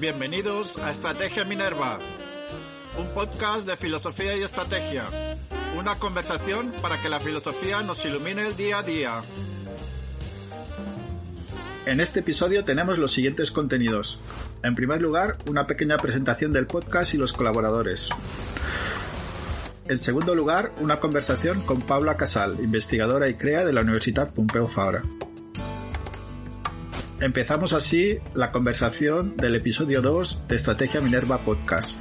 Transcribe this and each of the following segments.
Bienvenidos a Estrategia Minerva, un podcast de filosofía y estrategia, una conversación para que la filosofía nos ilumine el día a día. En este episodio tenemos los siguientes contenidos. En primer lugar, una pequeña presentación del podcast y los colaboradores. En segundo lugar, una conversación con Paula Casal, investigadora y crea de la Universidad Pompeu Fabra. Empezamos así la conversación del episodio 2 de Estrategia Minerva Podcast.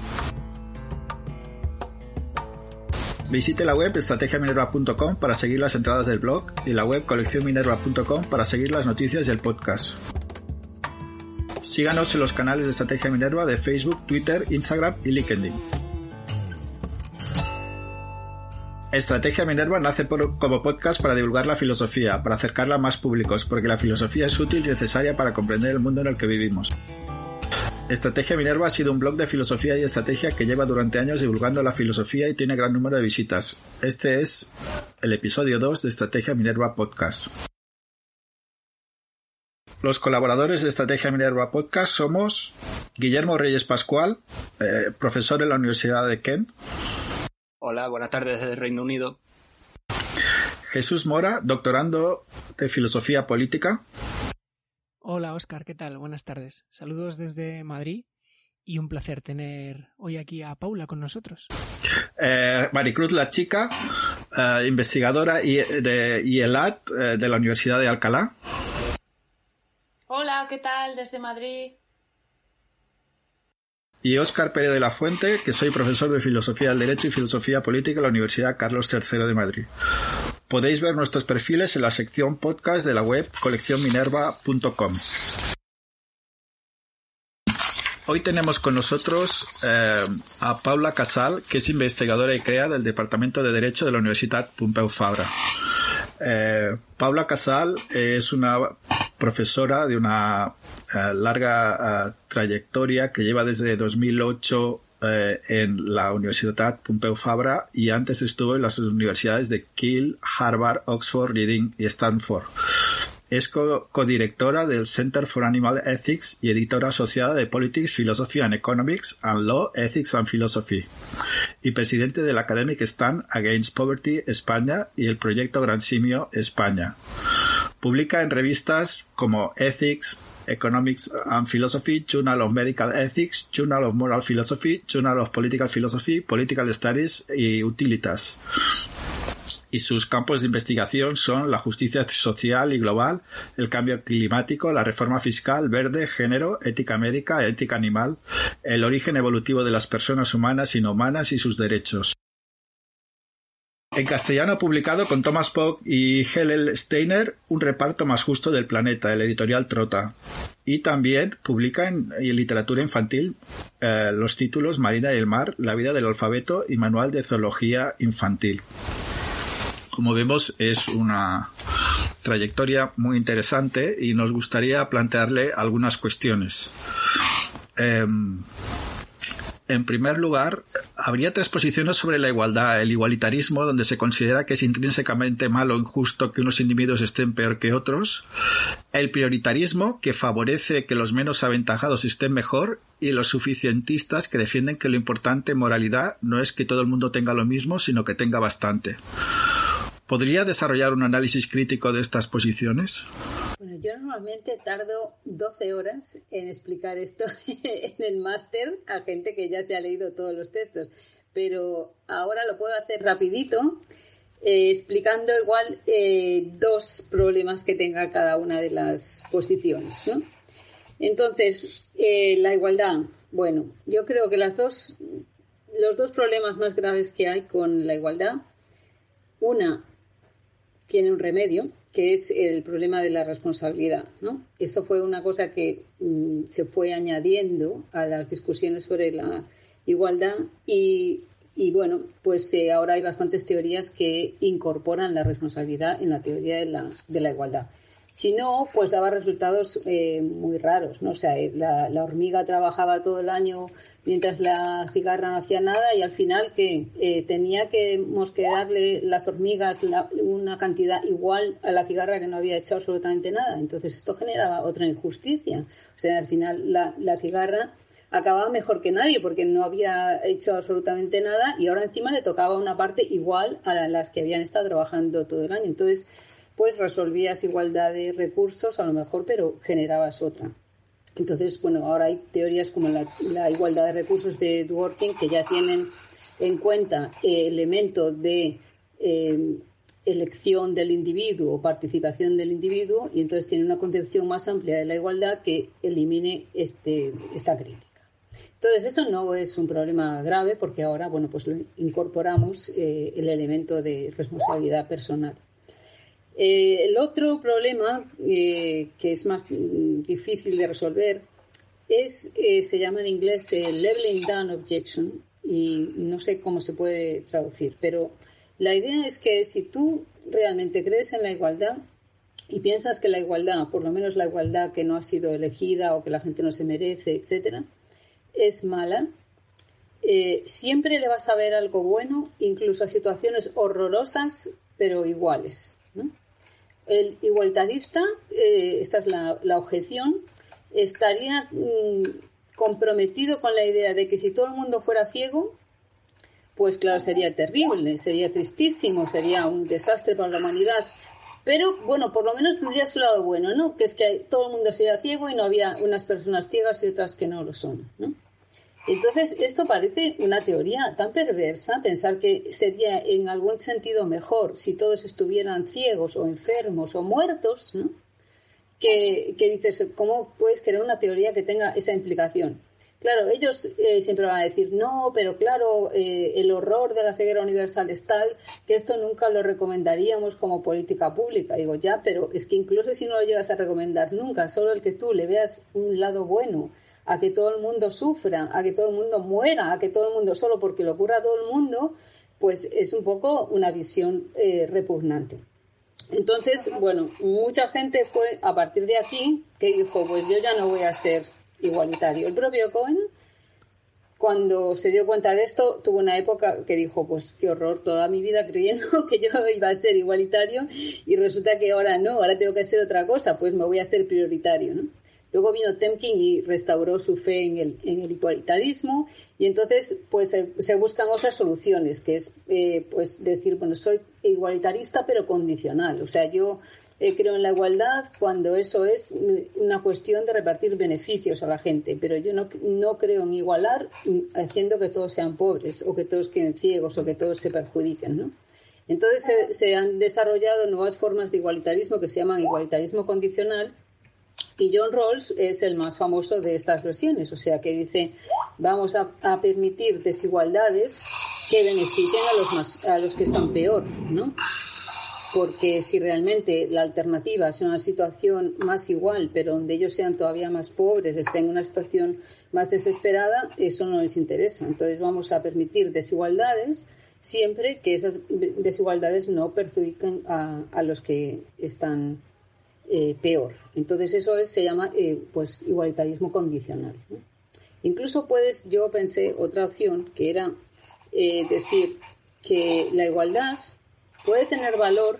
Visite la web estrategiaminerva.com para seguir las entradas del blog y la web coleccionminerva.com para seguir las noticias del podcast. Síganos en los canales de Estrategia Minerva de Facebook, Twitter, Instagram y LinkedIn. Estrategia Minerva nace como podcast para divulgar la filosofía, para acercarla a más públicos, porque la filosofía es útil y necesaria para comprender el mundo en el que vivimos. Estrategia Minerva ha sido un blog de filosofía y estrategia que lleva durante años divulgando la filosofía y tiene gran número de visitas. Este es el episodio 2 de Estrategia Minerva Podcast. Los colaboradores de Estrategia Minerva Podcast somos Guillermo Reyes Pascual, eh, profesor en la Universidad de Kent. Hola, buenas tardes desde Reino Unido. Jesús Mora, doctorando de Filosofía Política. Hola, Oscar, ¿qué tal? Buenas tardes. Saludos desde Madrid y un placer tener hoy aquí a Paula con nosotros. Eh, Maricruz La Chica, eh, investigadora de IELAT eh, de la Universidad de Alcalá. Hola, ¿qué tal? Desde Madrid y Óscar Pérez de la Fuente, que soy profesor de Filosofía del Derecho y Filosofía Política en la Universidad Carlos III de Madrid. Podéis ver nuestros perfiles en la sección podcast de la web coleccionminerva.com. Hoy tenemos con nosotros eh, a Paula Casal, que es investigadora y crea del Departamento de Derecho de la Universidad Pompeu Fabra. Eh, Paula Casal es una profesora de una eh, larga eh, trayectoria que lleva desde 2008 en la Universidad Pompeu Fabra y antes estuvo en las universidades de Kiel, Harvard, Oxford, Reading y Stanford. Es codirectora del Center for Animal Ethics y editora asociada de Politics, Philosophy and Economics and Law, Ethics and Philosophy. Y presidente del Academic Stand Against Poverty España y el proyecto Gran Simio España. Publica en revistas como Ethics, Economics and Philosophy, Journal of Medical Ethics, Journal of Moral Philosophy, Journal of Political Philosophy, Political Studies y Utilitas y sus campos de investigación son la justicia social y global, el cambio climático, la reforma fiscal, verde, género, ética médica, ética animal, el origen evolutivo de las personas humanas y no humanas y sus derechos. En castellano ha publicado con Thomas Pock y Helen Steiner Un reparto más justo del planeta, el editorial Trota. Y también publica en, literatura infantil eh, los títulos Marina y el mar, La vida del alfabeto y Manual de zoología infantil. Como vemos, es una trayectoria muy interesante y nos gustaría plantearle algunas cuestiones. Em, en primer lugar, habría tres posiciones sobre la igualdad. El igualitarismo, donde se considera que es intrínsecamente malo o injusto que unos individuos estén peor que otros. El prioritarismo, que favorece que los menos aventajados estén mejor. Y los suficientistas, que defienden que lo importante en moralidad no es que todo el mundo tenga lo mismo, sino que tenga bastante. ¿Podría desarrollar un análisis crítico de estas posiciones? Bueno, yo normalmente tardo 12 horas en explicar esto en el máster a gente que ya se ha leído todos los textos, pero ahora lo puedo hacer rapidito, eh, explicando igual eh, dos problemas que tenga cada una de las posiciones. ¿no? Entonces, eh, la igualdad. Bueno, yo creo que las dos, los dos problemas más graves que hay con la igualdad, una tiene un remedio, que es el problema de la responsabilidad. ¿no? Esto fue una cosa que mm, se fue añadiendo a las discusiones sobre la igualdad y, bueno, pues eh, ahora hay bastantes teorías que incorporan la responsabilidad en la teoría de la, de la igualdad. Si no, pues daba resultados eh, muy raros, ¿no? O sea, eh, la, hormiga trabajaba todo el año mientras la cigarra no hacía nada y al final que eh, tenía que darle las hormigas una cantidad igual a la cigarra que no había hecho absolutamente nada. Entonces esto generaba otra injusticia. O sea, al final la, la cigarra acababa mejor que nadie porque no había hecho absolutamente nada y ahora encima le tocaba una parte igual a las que habían estado trabajando todo el año. Entonces, pues resolvías igualdad de recursos a lo mejor, pero generabas otra. Entonces, bueno, ahora hay teorías como la, igualdad de recursos de Dworkin que ya tienen en cuenta el elemento de eh, elección del individuo participación del individuo y entonces tiene una concepción más amplia de la igualdad que elimine este, esta crítica. Entonces, esto no es un problema grave porque ahora, bueno, pues incorporamos eh, el elemento de responsabilidad personal. Eh, el otro problema eh, que es más mm, difícil de resolver es, se llama en inglés el leveling down objection y no sé cómo se puede traducir, pero la idea es que si tú realmente crees en la igualdad y piensas que la igualdad, por lo menos la igualdad que no ha sido elegida o que la gente no se merece, etcétera, es mala, eh, siempre le vas a ver algo bueno, incluso a situaciones horrorosas, pero iguales. El igualitarista, eh, esta es la, objeción, estaría mm, comprometido con la idea de que si todo el mundo fuera ciego, pues claro, sería terrible, sería tristísimo, sería un desastre para la humanidad. Pero bueno, por lo menos tendría su lado bueno, ¿no? Que es que todo el mundo sería ciego y no había unas personas ciegas y otras que no lo son, ¿no? Entonces, esto parece una teoría tan perversa, pensar que sería en algún sentido mejor si todos estuvieran ciegos o enfermos o muertos, ¿no? Que, que dices, ¿cómo puedes crear una teoría que tenga esa implicación? Claro, ellos eh, siempre van a decir, no, pero claro, eh, el horror de la ceguera universal es tal que esto nunca lo recomendaríamos como política pública. Digo, ya, pero es que incluso si no lo llegas a recomendar nunca, solo el que tú le veas un lado bueno, a que todo el mundo sufra, a que todo el mundo muera, a que todo el mundo, solo porque le ocurra a todo el mundo, pues es un poco una visión eh, repugnante. Entonces, bueno, mucha gente fue a partir de aquí que dijo, pues yo ya no voy a ser igualitario. El propio Cohen, cuando se dio cuenta de esto, tuvo una época que dijo, pues qué horror, toda mi vida creyendo que yo iba a ser igualitario y resulta que ahora no, ahora tengo que hacer otra cosa, pues me voy a hacer prioritario, ¿no? Luego vino Temkin y restauró su fe en el, igualitarismo y entonces pues se, buscan otras soluciones, que es eh, pues decir, bueno, soy igualitarista pero condicional. O sea, yo eh, creo en la igualdad cuando eso es una cuestión de repartir beneficios a la gente, pero yo no, no creo en igualar haciendo que todos sean pobres o que todos queden ciegos o que todos se perjudiquen, ¿no? Entonces se, han desarrollado nuevas formas de igualitarismo que se llaman igualitarismo condicional y John Rawls es el más famoso de estas versiones, o sea que dice vamos a, a permitir desigualdades que beneficien a los, más, a los que están peor, ¿no? porque si realmente la alternativa es una situación más igual, pero donde ellos sean todavía más pobres, estén en una situación más desesperada, eso no les interesa. Entonces vamos a permitir desigualdades siempre que esas desigualdades no perjudiquen a, los que están eh, peor. Entonces eso se llama eh, pues igualitarismo condicional. Incluso puedes, yo pensé otra opción que era eh, decir que la igualdad puede tener valor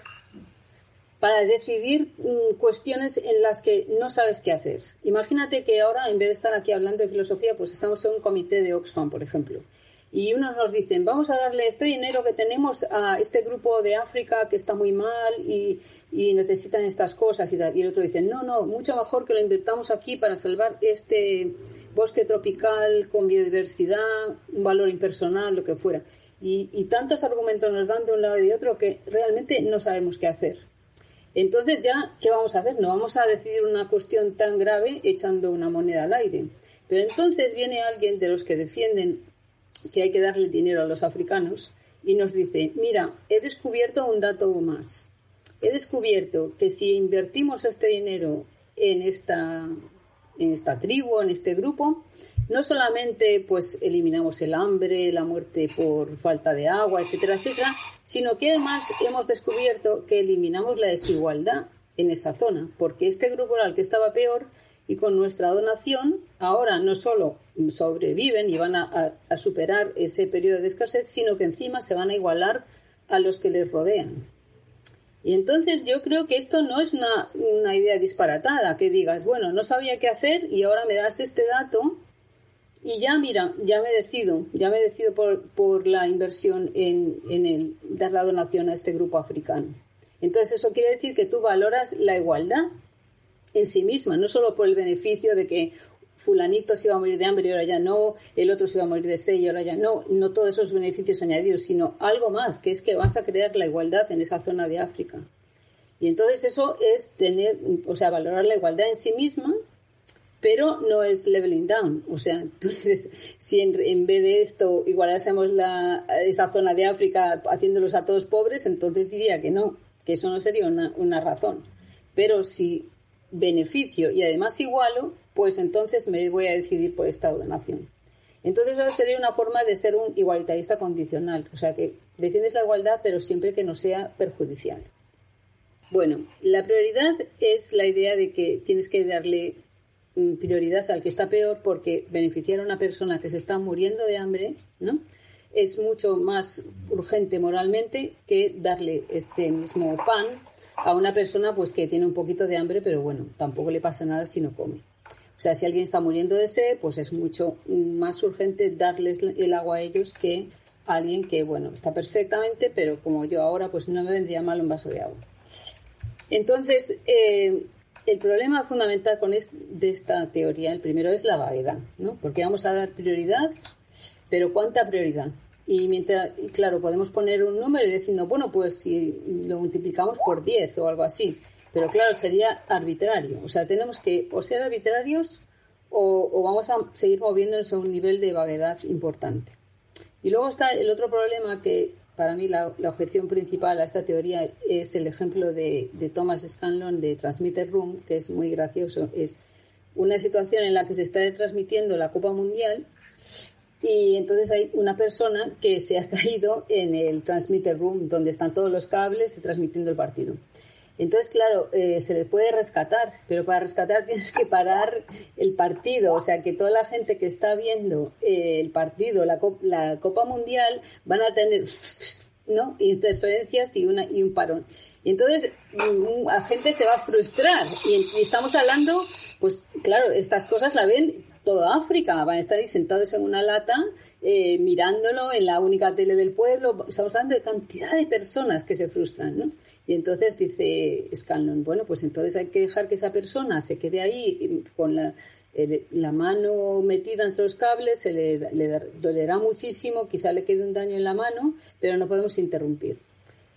para decidir mm, cuestiones en las que no sabes qué hacer. Imagínate que ahora, en vez de estar aquí hablando de filosofía, pues estamos en un comité de Oxfam, por ejemplo. Y unos nos dicen, vamos a darle este dinero que tenemos a este grupo de África que está muy mal y, necesitan estas cosas. Y, y el otro dice, no, no, mucho mejor que lo invirtamos aquí para salvar este bosque tropical con biodiversidad, un valor impersonal, lo que fuera. Y, tantos argumentos nos dan de un lado y de otro que realmente no sabemos qué hacer. Entonces ya, ¿qué vamos a hacer? No vamos a decidir una cuestión tan grave echando una moneda al aire. Pero entonces viene alguien de los que defienden que hay que darle dinero a los africanos y nos dice, mira, he descubierto un dato más. He descubierto que si invertimos este dinero en esta en esta tribu, en este grupo, no solamente pues eliminamos el hambre, la muerte por falta de agua, etcétera, etcétera, sino que además hemos descubierto que eliminamos la desigualdad en esa zona, porque este grupo era el que estaba peor y con nuestra donación ahora no solo sobreviven y van a, superar ese periodo de escasez, sino que encima se van a igualar a los que les rodean. Y entonces yo creo que esto no es una, idea disparatada, que digas, bueno, no sabía qué hacer y ahora me das este dato y ya, mira, ya me decido, ya me decido por, por la inversión en, en el dar la donación a este grupo africano. Entonces eso quiere decir que tú valoras la igualdad en sí misma, no solo por el beneficio de que fulanito se iba a morir de hambre y ahora ya no, el otro se iba a morir de sed y ahora ya no, no todos esos beneficios añadidos, sino algo más, que es que vas a crear la igualdad en esa zona de África. Y entonces eso es tener, o sea, valorar la igualdad en sí misma, pero no es leveling down. O sea, si en, vez de esto igualásemos la, esa zona de África haciéndolos a todos pobres, entonces diría que no, que eso no sería una, una razón. Pero si beneficio y además igualo, pues entonces me voy a decidir por esta donación. Entonces eso sería una forma de ser un igualitarista condicional, o sea que defiendes la igualdad pero siempre que no sea perjudicial. Bueno, la prioridad es la idea de que tienes que darle mm, prioridad al que está peor porque beneficiar a una persona que se está muriendo de hambre, ¿no? Es mucho más urgente moralmente que darle este mismo pan a una persona pues que tiene un poquito de hambre, pero bueno, tampoco le pasa nada si no come. O sea, si alguien está muriendo de sed, pues es mucho más urgente darles el agua a ellos que a alguien que, bueno, está perfectamente, pero como yo ahora, pues no me vendría mal un vaso de agua. Entonces, eh, el problema fundamental con de esta teoría, el primero es la vaguedad, ¿no? Porque vamos a dar prioridad, pero ¿cuánta prioridad? Y mientras, claro, podemos poner un número y diciendo, bueno, pues si lo multiplicamos por 10 o algo así. Pero claro, sería arbitrario. O sea, tenemos que o ser arbitrarios o, o vamos a seguir moviéndonos a un nivel de vaguedad importante. Y luego está el otro problema que para mí la, objeción principal a esta teoría es el ejemplo de, Thomas Scanlon de Transmitter Room, que es muy gracioso. Es una situación en la que se está transmitiendo la Copa Mundial y entonces hay una persona que se ha caído en el Transmitter Room, donde están todos los cables transmitiendo el partido. Entonces, claro, eh, se le puede rescatar, pero para rescatar tienes que parar el partido. O sea, que toda la gente que está viendo eh, el partido, la, la, Copa Mundial, van a tener ¿no? interferencias y, una, y un parón. Y entonces mm, la gente se va a frustrar. Y, y estamos hablando, pues claro, estas cosas la ven toda África. Van a estar ahí sentados en una lata eh, mirándolo en la única tele del pueblo. Estamos hablando de cantidad de personas que se frustran, ¿no? Y entonces dice Scanlon, bueno, pues entonces hay que dejar que esa persona se quede ahí con la, la mano metida entre los cables, se le, le dolerá muchísimo, quizá le quede un daño en la mano, pero no podemos interrumpir.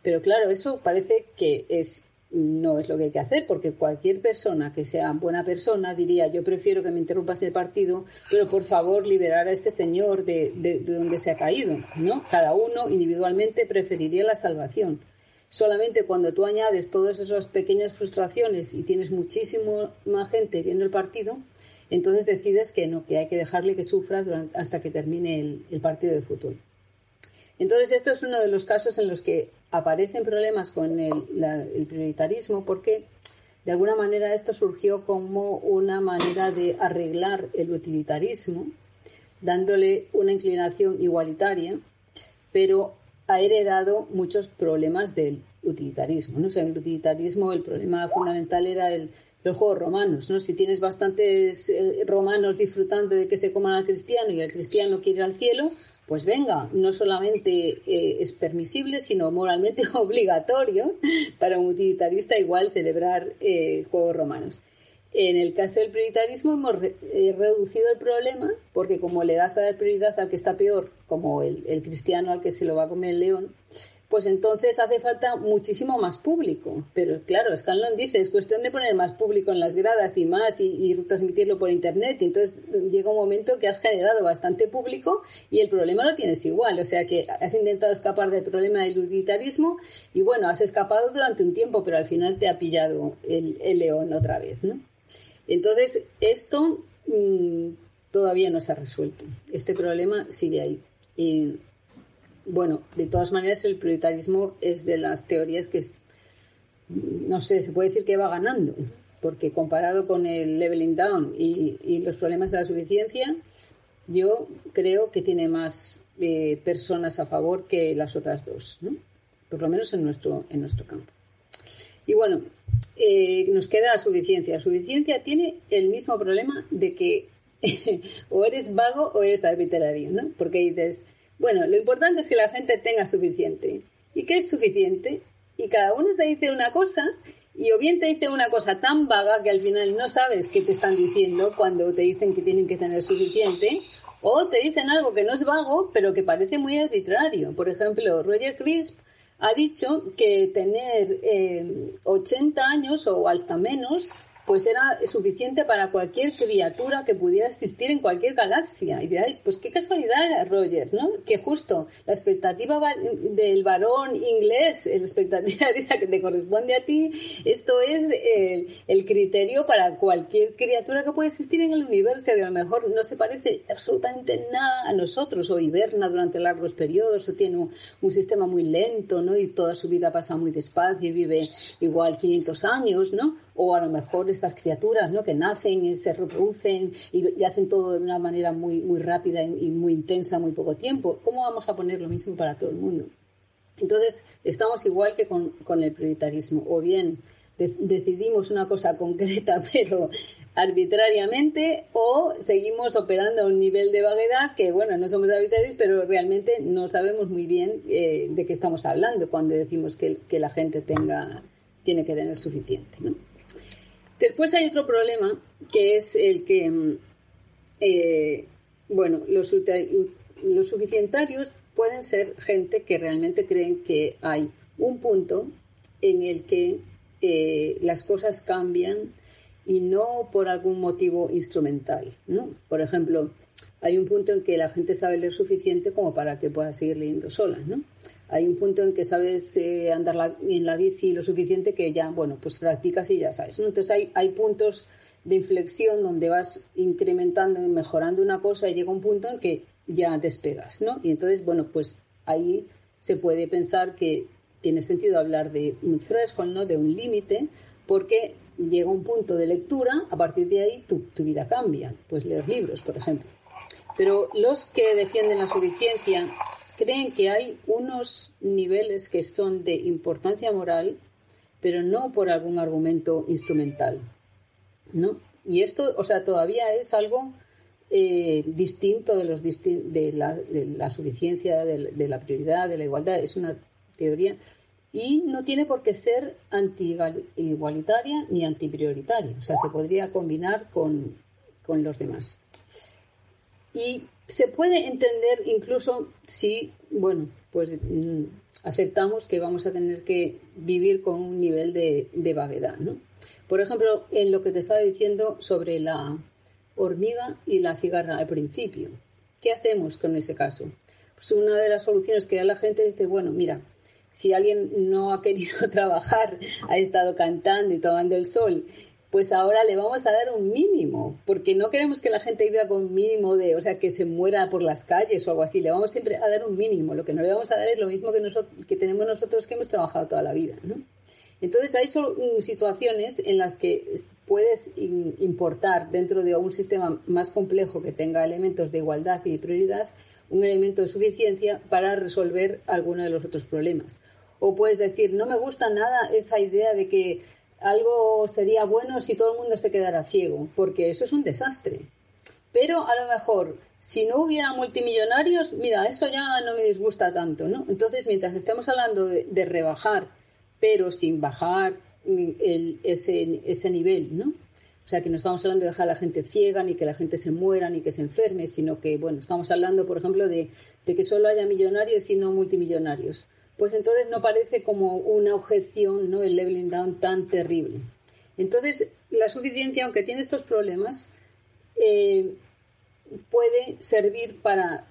Pero claro, eso parece que es no es lo que hay que hacer, porque cualquier persona que sea buena persona diría yo prefiero que me interrumpas el partido, pero por favor liberar a este señor de, de, donde se ha caído, ¿no? Cada uno individualmente preferiría la salvación. Solamente cuando tú añades todas esas pequeñas frustraciones y tienes muchísima gente viendo el partido, entonces decides que no, que hay que dejarle que sufra hasta que termine el, el partido de fútbol. Entonces, esto es uno de los casos en los que aparecen problemas con el, prioritarismo porque, de alguna manera, esto surgió como una manera de arreglar el utilitarismo, dándole una inclinación igualitaria, pero ha heredado muchos problemas del utilitarismo. ¿no? en el utilitarismo el problema fundamental era el, los juegos romanos. ¿no? Si tienes bastantes eh, romanos disfrutando de que se coman al cristiano y el cristiano quiere ir al cielo, pues venga, no solamente eh, es permisible, sino moralmente obligatorio para un utilitarista igual celebrar eh, juegos romanos. En el caso del prioritarismo hemos eh, reducido el problema porque como le das a dar prioridad al que está peor, como el, el cristiano al que se lo va a comer el león, pues entonces hace falta muchísimo más público. Pero claro, Scanlon dice, es cuestión de poner más público en las gradas y más y, transmitirlo por Internet. Y entonces llega un momento que has generado bastante público y el problema lo tienes igual. O sea que has intentado escapar del problema del utilitarismo y bueno, has escapado durante un tiempo, pero al final te ha pillado el, león otra vez. ¿no? Entonces, esto mm, todavía no se ha resuelto. Este problema sigue ahí. Bueno, de todas maneras el prioritarismo es de las teorías que, no sé, se puede decir que va ganando, porque comparado con el leveling down y, los problemas de la suficiencia, yo creo que tiene más eh, personas a favor que las otras dos, ¿no? por lo menos en nuestro, en nuestro campo. Y bueno, eh, nos queda la suficiencia. La suficiencia tiene el mismo problema de que o eres vago o eres arbitrario, ¿no? Porque dices, bueno, lo importante es que la gente tenga suficiente. ¿Y qué es suficiente? Y cada uno te dice una cosa y o bien te dice una cosa tan vaga que al final no sabes qué te están diciendo cuando te dicen que tienen que tener suficiente, o te dicen algo que no es vago, pero que parece muy arbitrario. Por ejemplo, Roger Crisp ha dicho que tener 80 eh, años o hasta menos pues era suficiente para cualquier criatura que pudiera existir en cualquier galaxia. Y de pues qué casualidad, Roger, ¿no? Que justo la expectativa del varón inglés, la expectativa que te corresponde a ti, esto es el, criterio para cualquier criatura que pueda existir en el universo, que a lo mejor no se parece absolutamente nada a nosotros, o hiberna durante largos periodos, o tiene un, un sistema muy lento, ¿no? Y toda su vida pasa muy despacio y vive igual 500 años, ¿no? O a lo mejor estas criaturas ¿no? que nacen y se reproducen y, hacen todo de una manera muy, muy rápida y muy intensa en muy poco tiempo. ¿Cómo vamos a poner lo mismo para todo el mundo? Entonces, estamos igual que con, con el prioritarismo. O bien decidimos una cosa concreta, pero arbitrariamente, o seguimos operando a un nivel de vaguedad que, bueno, no somos arbitrarios, pero realmente no sabemos muy bien eh, de qué estamos hablando cuando decimos que, que la gente tenga, tiene que tener suficiente. ¿no? Después hay otro problema que es el que, mm, eh, bueno, los, suficientarios pueden ser gente que realmente creen que hay un punto en el que eh, las cosas cambian y no por algún motivo instrumental, ¿no? Por ejemplo, hay un punto en que la gente sabe leer suficiente como para que pueda seguir leyendo sola, ¿no? Hay un punto en que sabes eh, andar en la bici lo suficiente que ya, bueno, pues practicas y ya sabes. Entonces hay, hay puntos de inflexión donde vas incrementando y mejorando una cosa y llega un punto en que ya despegas, ¿no? Y entonces, bueno, pues ahí se puede pensar que tiene sentido hablar de un threshold, ¿no? De un límite, porque llega un punto de lectura, a partir de ahí tu, tu vida cambia. Pues leer libros, por ejemplo. Pero los que defienden la suficiencia creen que hay unos niveles que son de importancia moral, pero no por algún argumento instrumental. ¿no? Y esto, o sea, todavía es algo eh, distinto de, los de, la, suficiencia, de, la prioridad, de la igualdad. Es una teoría y no tiene por qué ser anti-igualitaria ni antiprioritaria. O sea, se podría combinar con, con los demás. Y se puede entender incluso si, bueno, pues mm, aceptamos que vamos a tener que vivir con un nivel de, de vaguedad, ¿no? Por ejemplo, en lo que te estaba diciendo sobre la hormiga y la cigarra al principio. ¿Qué hacemos con ese caso? Pues una de las soluciones que da la gente dice, bueno, mira, si alguien no ha querido trabajar, ha estado cantando y tomando el sol pues ahora le vamos a dar un mínimo, porque no queremos que la gente viva con un mínimo de, o sea, que se muera por las calles o algo así, le vamos siempre a dar un mínimo, lo que no le vamos a dar es lo mismo que, nosotros, que tenemos nosotros que hemos trabajado toda la vida, ¿no? Entonces hay mm, situaciones en las que puedes importar dentro de un sistema más complejo que tenga elementos de igualdad y prioridad un elemento de suficiencia para resolver alguno de los otros problemas. O puedes decir, no me gusta nada esa idea de que algo sería bueno si todo el mundo se quedara ciego, porque eso es un desastre. Pero a lo mejor, si no hubiera multimillonarios, mira, eso ya no me disgusta tanto, ¿no? Entonces, mientras estemos hablando de, rebajar, pero sin bajar ese, ese nivel, ¿no? O sea, que no estamos hablando de dejar a la gente ciega, ni que la gente se muera, ni que se enferme, sino que, bueno, estamos hablando, por ejemplo, de que solo haya millonarios y no multimillonarios pues entonces no parece como una objeción, ¿no? El leveling down tan terrible. Entonces, la suficiencia, aunque tiene estos problemas, eh, puede servir para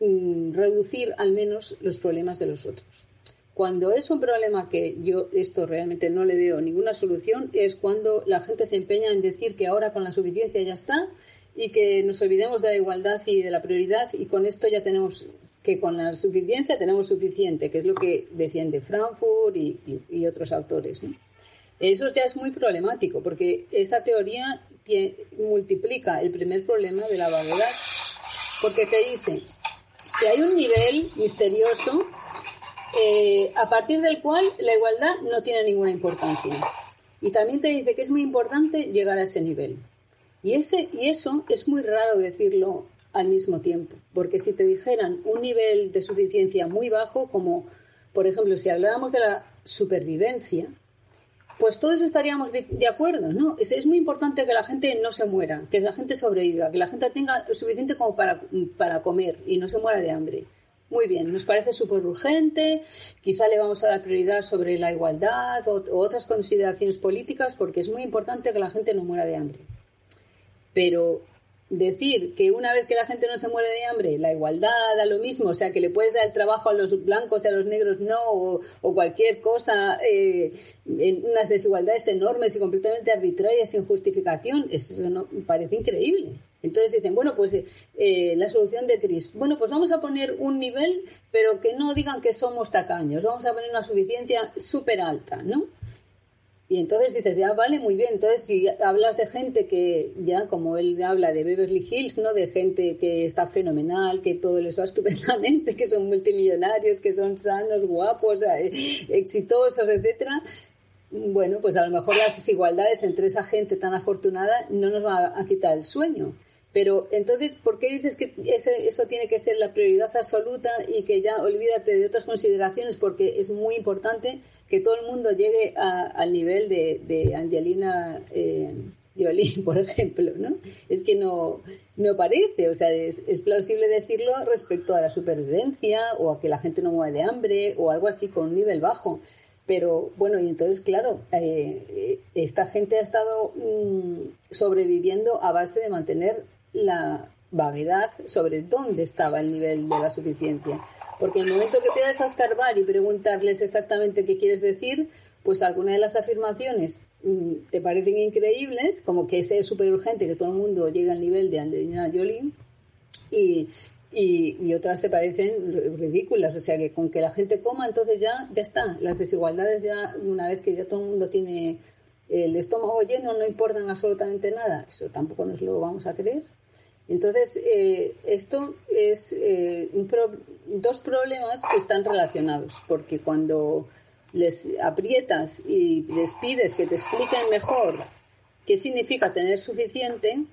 mm, reducir al menos los problemas de los otros. Cuando es un problema que yo esto realmente no le veo ninguna solución, es cuando la gente se empeña en decir que ahora con la suficiencia ya está y que nos olvidemos de la igualdad y de la prioridad y con esto ya tenemos que con la suficiencia tenemos suficiente, que es lo que defiende Frankfurt y, otros autores. Eso ya es muy problemático, porque esa teoría multiplica el primer problema de la vaguedad, porque te dice que hay un nivel misterioso eh, a partir del cual la igualdad no tiene ninguna importancia. Y también te dice que es muy importante llegar a ese nivel. Y, ese, y eso es muy raro decirlo al mismo tiempo, porque si te dijeran un nivel de suficiencia muy bajo, como por ejemplo si habláramos de la supervivencia, pues todos estaríamos de, acuerdo, ¿no? Es, muy importante que la gente no se muera, que la gente sobreviva, que la gente tenga suficiente como para, para comer y no se muera de hambre. Muy bien, nos parece súper urgente, quizá le vamos a dar prioridad sobre la igualdad o, otras consideraciones políticas porque es muy importante que la gente no muera de hambre. Pero decir que una vez que la gente no se muere de hambre, la igualdad da lo mismo, o sea, que le puedes dar el trabajo a los blancos y a los negros no, o, cualquier cosa, eh, en unas desigualdades enormes y completamente arbitrarias sin justificación, eso no, parece increíble. Entonces dicen, bueno, pues eh, la solución de Cris, bueno, pues vamos a poner un nivel, pero que no digan que somos tacaños, vamos a poner una suficiencia súper alta, ¿no? Y entonces dices, ya vale, muy bien. Entonces, si hablas de gente que, ya como él habla de Beverly Hills, ¿no? De gente que está fenomenal, que todo les va estupendamente, que son multimillonarios, que son sanos, guapos, eh, exitosos, etcétera. Bueno, pues a lo mejor las desigualdades entre esa gente tan afortunada no nos va a quitar el sueño. Pero entonces, ¿por qué dices que eso tiene que ser la prioridad absoluta y que ya olvídate de otras consideraciones? Porque es muy importante que todo el mundo llegue al nivel de, Angelina eh, Jolie, por ejemplo, ¿no? Es que no, no parece, o sea, es, plausible decirlo respecto a la supervivencia o a que la gente no muere de hambre o algo así con un nivel bajo. Pero bueno, y entonces, claro, eh, esta gente ha estado mm, sobreviviendo a base de mantener la vaguedad sobre dónde estaba el nivel de la suficiencia. Porque el momento que empiezas escarbar y preguntarles exactamente qué quieres decir, pues algunas de las afirmaciones mm, te parecen increíbles, como que es súper urgente que todo el mundo llegue al nivel de Angelina Jolie, y, y, otras te parecen ridículas. O sea, que con que la gente coma, entonces ya, ya está. Las desigualdades ya, una vez que ya todo el mundo tiene el estómago lleno, no importan absolutamente nada. Eso tampoco nos lo vamos a creer. Entonces, eh, esto es eh, dos problemas que están relacionados, porque cuando les aprietas y les pides que te expliquen mejor qué significa tener suficiente,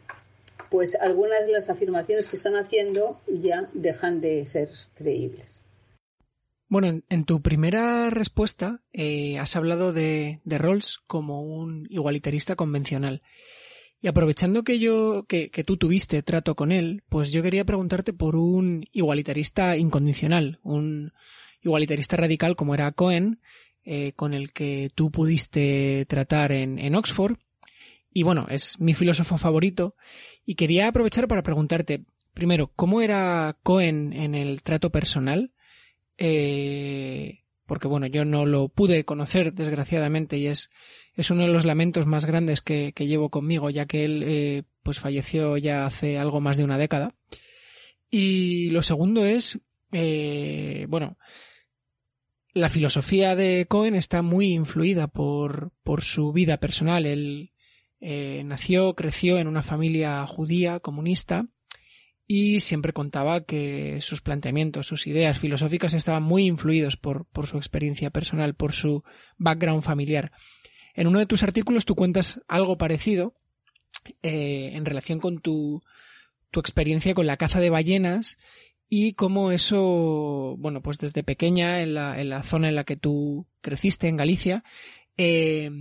pues algunas de las afirmaciones que están haciendo ya dejan de ser creíbles. Bueno, en, tu primera respuesta eh, has hablado de, de Rawls como un igualitarista convencional. Y aprovechando que yo, que, tú tuviste trato con él, pues yo quería preguntarte por un igualitarista incondicional, un igualitarista radical como era Cohen, eh, con el que tú pudiste tratar en, en Oxford. Y bueno, es mi filósofo favorito. Y quería aprovechar para preguntarte, primero, ¿cómo era Cohen en el trato personal? Eh, porque bueno, yo no lo pude conocer desgraciadamente y es es uno de los lamentos más grandes que, llevo conmigo, ya que él eh, pues falleció ya hace algo más de una década. Y lo segundo es, eh, bueno, la filosofía de Cohen está muy influida por, por su vida personal. Él eh, nació, creció en una familia judía comunista y siempre contaba que sus planteamientos, sus ideas filosóficas estaban muy influidos por, por su experiencia personal, por su background familiar. En uno de tus artículos tú cuentas algo parecido eh, en relación con tu, tu experiencia con la caza de ballenas y cómo eso, bueno, pues desde pequeña en la, en la zona en la que tú creciste, en Galicia, eh,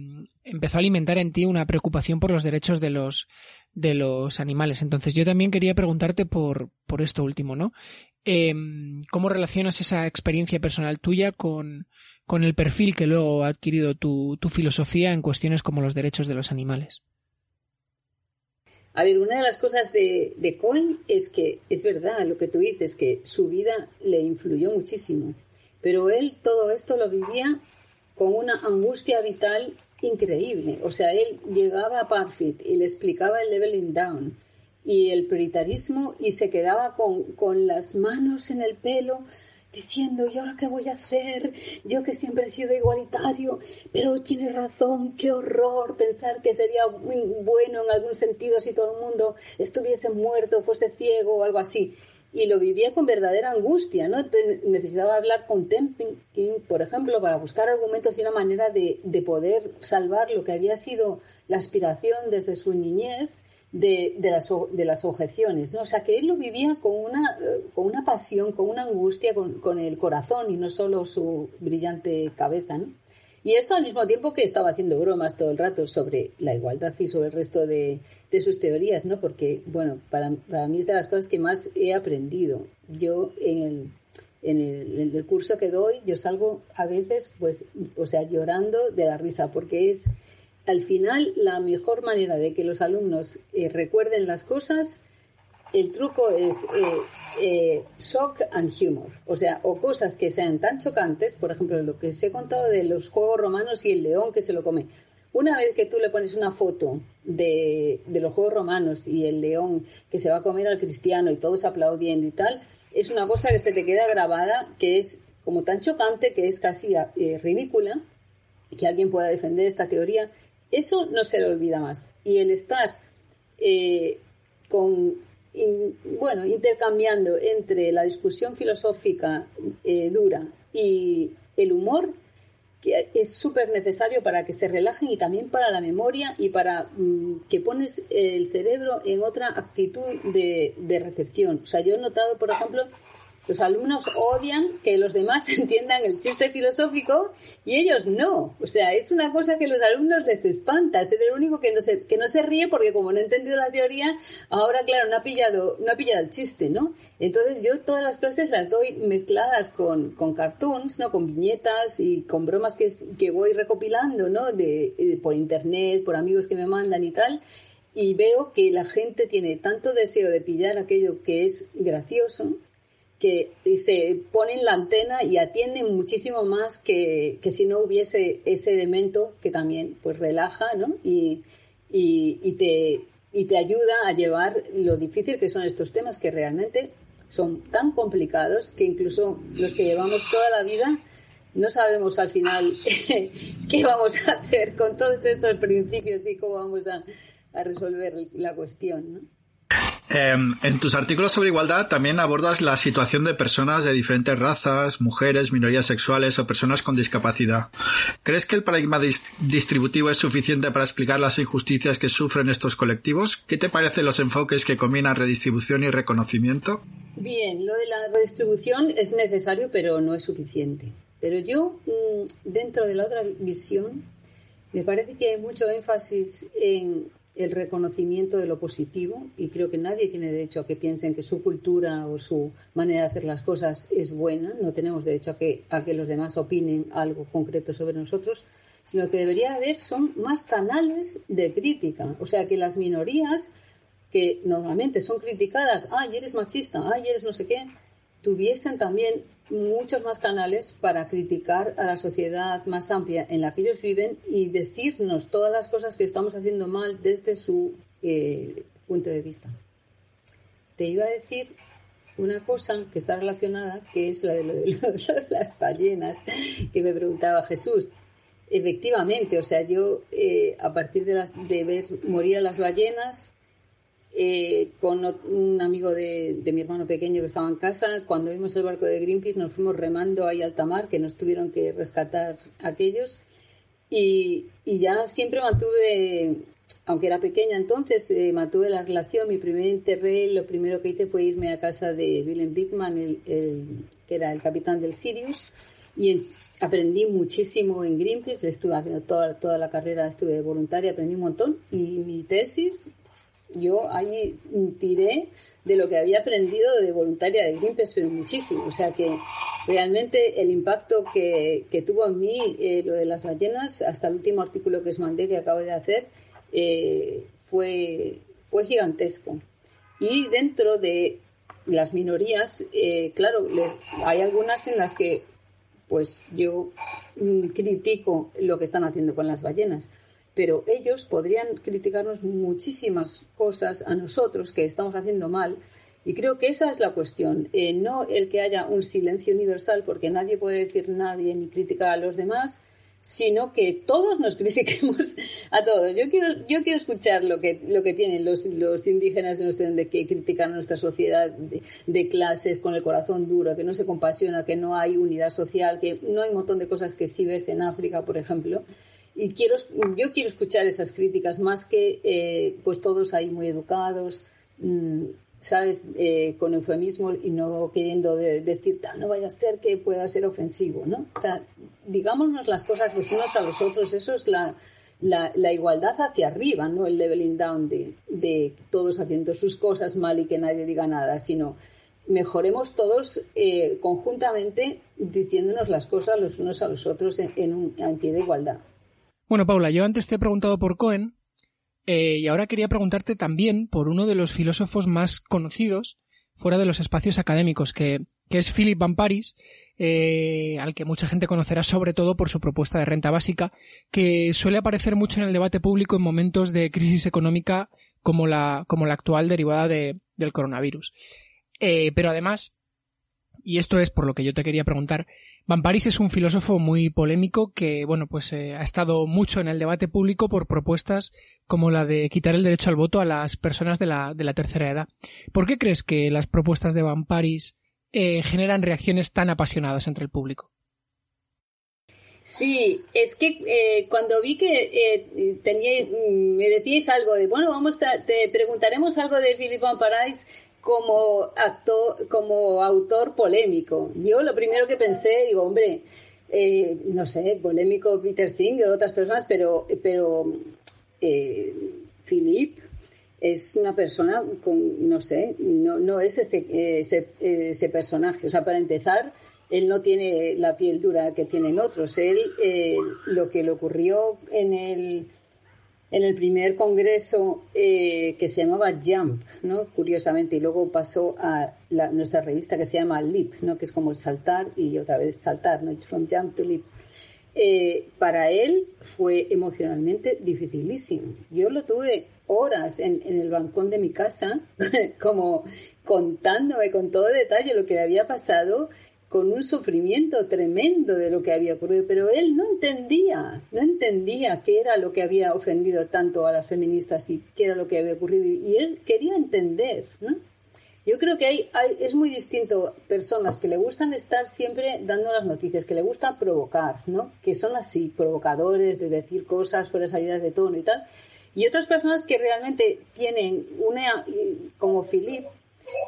empezó a alimentar en ti una preocupación por los derechos de los, de los animales. Entonces yo también quería preguntarte por, por esto último, ¿no? Eh, ¿Cómo relacionas esa experiencia personal tuya con, con el perfil que luego ha adquirido tu, filosofía en cuestiones como los derechos de los animales. A ver, una de las cosas de, de, Cohen es que es verdad lo que tú dices, que su vida le influyó muchísimo, pero él todo esto lo vivía con una angustia vital increíble. O sea, él llegaba a Parfit y le explicaba el leveling down y el prioritarismo y se quedaba con, con las manos en el pelo diciendo, ¿y ahora qué voy a hacer? Yo que siempre he sido igualitario, pero tiene razón, qué horror pensar que sería bueno en algún sentido si todo el mundo estuviese muerto, fuese ciego o algo así. Y lo vivía con verdadera angustia, ¿no? Necesitaba hablar con Temping, por ejemplo, para buscar argumentos y una manera de, de poder salvar lo que había sido la aspiración desde su niñez de, las, de las objeciones, ¿no? O sea, que él lo vivía con una, eh, con una pasión, con una angustia, con, con el corazón y no solo su brillante cabeza, ¿no? Y esto al mismo tiempo que estaba haciendo bromas todo el rato sobre la igualdad y sobre el resto de, de sus teorías, ¿no? Porque, bueno, para, para, mí es de las cosas que más he aprendido. Yo en el, en el, en el curso que doy, yo salgo a veces, pues, o sea, llorando de la risa, porque es al final la mejor manera de que los alumnos eh, recuerden las cosas, el truco es eh, eh, shock and humor, o sea, o cosas que sean tan chocantes, por ejemplo, lo que os he contado de los juegos romanos y el león que se lo come. Una vez que tú le pones una foto de, de los juegos romanos y el león que se va a comer al cristiano y todos aplaudiendo y tal, es una cosa que se te queda grabada, que es como tan chocante que es casi ridícula que alguien pueda defender esta teoría eso no se le olvida más. Y el estar eh, con, bueno, intercambiando entre la discusión filosófica eh, dura y el humor, que es súper necesario para que se relajen y también para la memoria y para mm, que pones el cerebro en otra actitud de, de recepción. O sea, yo he notado, por ejemplo, los alumnos odian que los demás entiendan el chiste filosófico y ellos no. O sea, es una cosa que a los alumnos les espanta. Es el único que no se, que no se ríe porque como no ha entendido la teoría, ahora, claro, no ha pillado, no ha pillado el chiste, ¿no? Entonces yo todas las clases las doy mezcladas con, con cartoons, ¿no? Con viñetas y con bromas que, que voy recopilando, ¿no? De, de, por internet, por amigos que me mandan y tal y veo que la gente tiene tanto deseo de pillar aquello que es gracioso que se ponen la antena y atienden muchísimo más que, que, si no hubiese ese elemento que también pues relaja ¿no? y, y, y, te, y te ayuda a llevar lo difícil que son estos temas que realmente son tan complicados que incluso los que llevamos toda la vida no sabemos al final qué vamos a hacer con todos estos principios y cómo vamos a, a resolver la cuestión. ¿no? Em, en tus artículos sobre igualdad también abordas la situación de personas de diferentes razas, mujeres, minorías sexuales o personas con discapacidad. ¿Crees que el paradigma distributivo es suficiente para explicar las injusticias que sufren estos colectivos? ¿Qué te parecen los enfoques que combinan redistribución y reconocimiento? Bien, lo de la redistribución es necesario, pero no es suficiente. Pero yo, mm, dentro de la otra visión, me parece que hay mucho énfasis en el reconocimiento de lo positivo y creo que nadie tiene derecho a que piensen que su cultura o su manera de hacer las cosas es buena, no tenemos derecho a que, a que los demás opinen algo concreto sobre nosotros, sino que debería haber son más canales de crítica, o sea que las minorías que normalmente son criticadas, ay, eres machista, ay, eres no sé qué, tuviesen también muchos más canales para criticar a la sociedad más amplia en la que ellos viven y decirnos todas las cosas que estamos haciendo mal desde su eh, punto de vista. Te iba a decir una cosa que está relacionada, que es la de, de las ballenas, que me preguntaba Jesús. Efectivamente, o sea, yo eh, a partir de, las, de ver morir a las ballenas, eh, con un amigo de, mi hermano pequeño que estaba en casa. Cuando vimos el barco de Greenpeace nos fuimos remando ahí alta mar, que nos tuvieron que rescatar aquellos. Y, ya siempre mantuve, aunque era pequeña entonces, eh, mantuve la relación. Mi primer interrail, lo primero que hice fue irme a casa de Willem Bigman, el, que era el capitán del Sirius. Y aprendí muchísimo en Greenpeace, estuve haciendo toda, toda la carrera, estuve voluntaria, aprendí un montón. Y mi tesis yo ahí tiré de lo que había aprendido de voluntaria de Greenpeace, pero muchísimo. O sea que realmente el impacto que, tuvo en mí eh, lo de las ballenas, hasta el último artículo que os mandé que acabo de hacer, eh, fue, fue gigantesco. Y dentro de las minorías, eh, claro, hay algunas en las que pues yo mm, critico lo que están haciendo con las ballenas pero ellos podrían criticarnos muchísimas cosas a nosotros que estamos haciendo mal. Y creo que esa es la cuestión, eh, no el que haya un silencio universal, porque nadie puede decir nadie ni criticar a los demás, sino que todos nos critiquemos a todos. Yo quiero, yo quiero escuchar lo que, lo que tienen los, los indígenas de nuestro de que critican a nuestra sociedad de, de, clases con el corazón duro, que no se compasiona, que no hay unidad social, que no hay un montón de cosas que sí ves en África, por ejemplo y quiero, yo quiero escuchar esas críticas más que eh, pues todos ahí muy educados, mm, ¿sabes? Eh, con eufemismo y no queriendo decir, no vaya a ser que pueda ser ofensivo, ¿no? O digámonos las cosas los unos a los otros, eso es la, la, igualdad hacia arriba, no el leveling down de, de, todos haciendo sus cosas mal y que nadie diga nada, sino mejoremos todos eh, conjuntamente diciéndonos las cosas los unos a los otros en, un, en pie de igualdad. Bueno, Paula, yo antes te he preguntado por Cohen eh, y ahora quería preguntarte también por uno de los filósofos más conocidos fuera de los espacios académicos, que, es Philip Van Paris, eh, al que mucha gente conocerá sobre todo por su propuesta de renta básica, que suele aparecer mucho en el debate público en momentos de crisis económica como la, como la actual derivada de, del coronavirus. Eh, pero además, y esto es por lo que yo te quería preguntar, Van Paris es un filósofo muy polémico que, bueno, pues eh, ha estado mucho en el debate público por propuestas como la de quitar el derecho al voto a las personas de la, de la tercera edad. ¿Por qué crees que las propuestas de Van Paris eh, generan reacciones tan apasionadas entre el público. Sí, es que eh, cuando vi que eh, mm, me decíais algo de, bueno, vamos a, te preguntaremos algo de Philip Van como actor, como autor polémico. Yo lo primero que pensé, digo, hombre, no sé, polémico Peter Singer otras personas, pero, pero Philip es una persona con, no sé, no, no es ese, ese, ese, personaje. O sea, para empezar, él no tiene la piel dura que tienen otros. Él, eh, lo que le ocurrió en el, en el primer congreso eh, que se llamaba Jump, ¿no? Curiosamente, y luego pasó a la, nuestra revista que se llama Leap, ¿no? Que es como el saltar y otra vez saltar, ¿no? From Jump to Leap. Eh, para él fue emocionalmente dificilísimo. Yo lo tuve horas en, el balcón de mi casa, como contándome con todo detalle lo que le había pasado, con un sufrimiento tremendo de lo que había ocurrido, pero él no entendía, no entendía qué era lo que había ofendido tanto a las feministas y qué era lo que había ocurrido, y él quería entender, ¿no? Yo creo que hay, es muy distinto personas que le gustan estar siempre dando las noticias, que le gusta provocar, ¿no? Que son así, provocadores, de decir cosas fuera salidas de tono y tal, y otras personas que realmente tienen una, como Philip,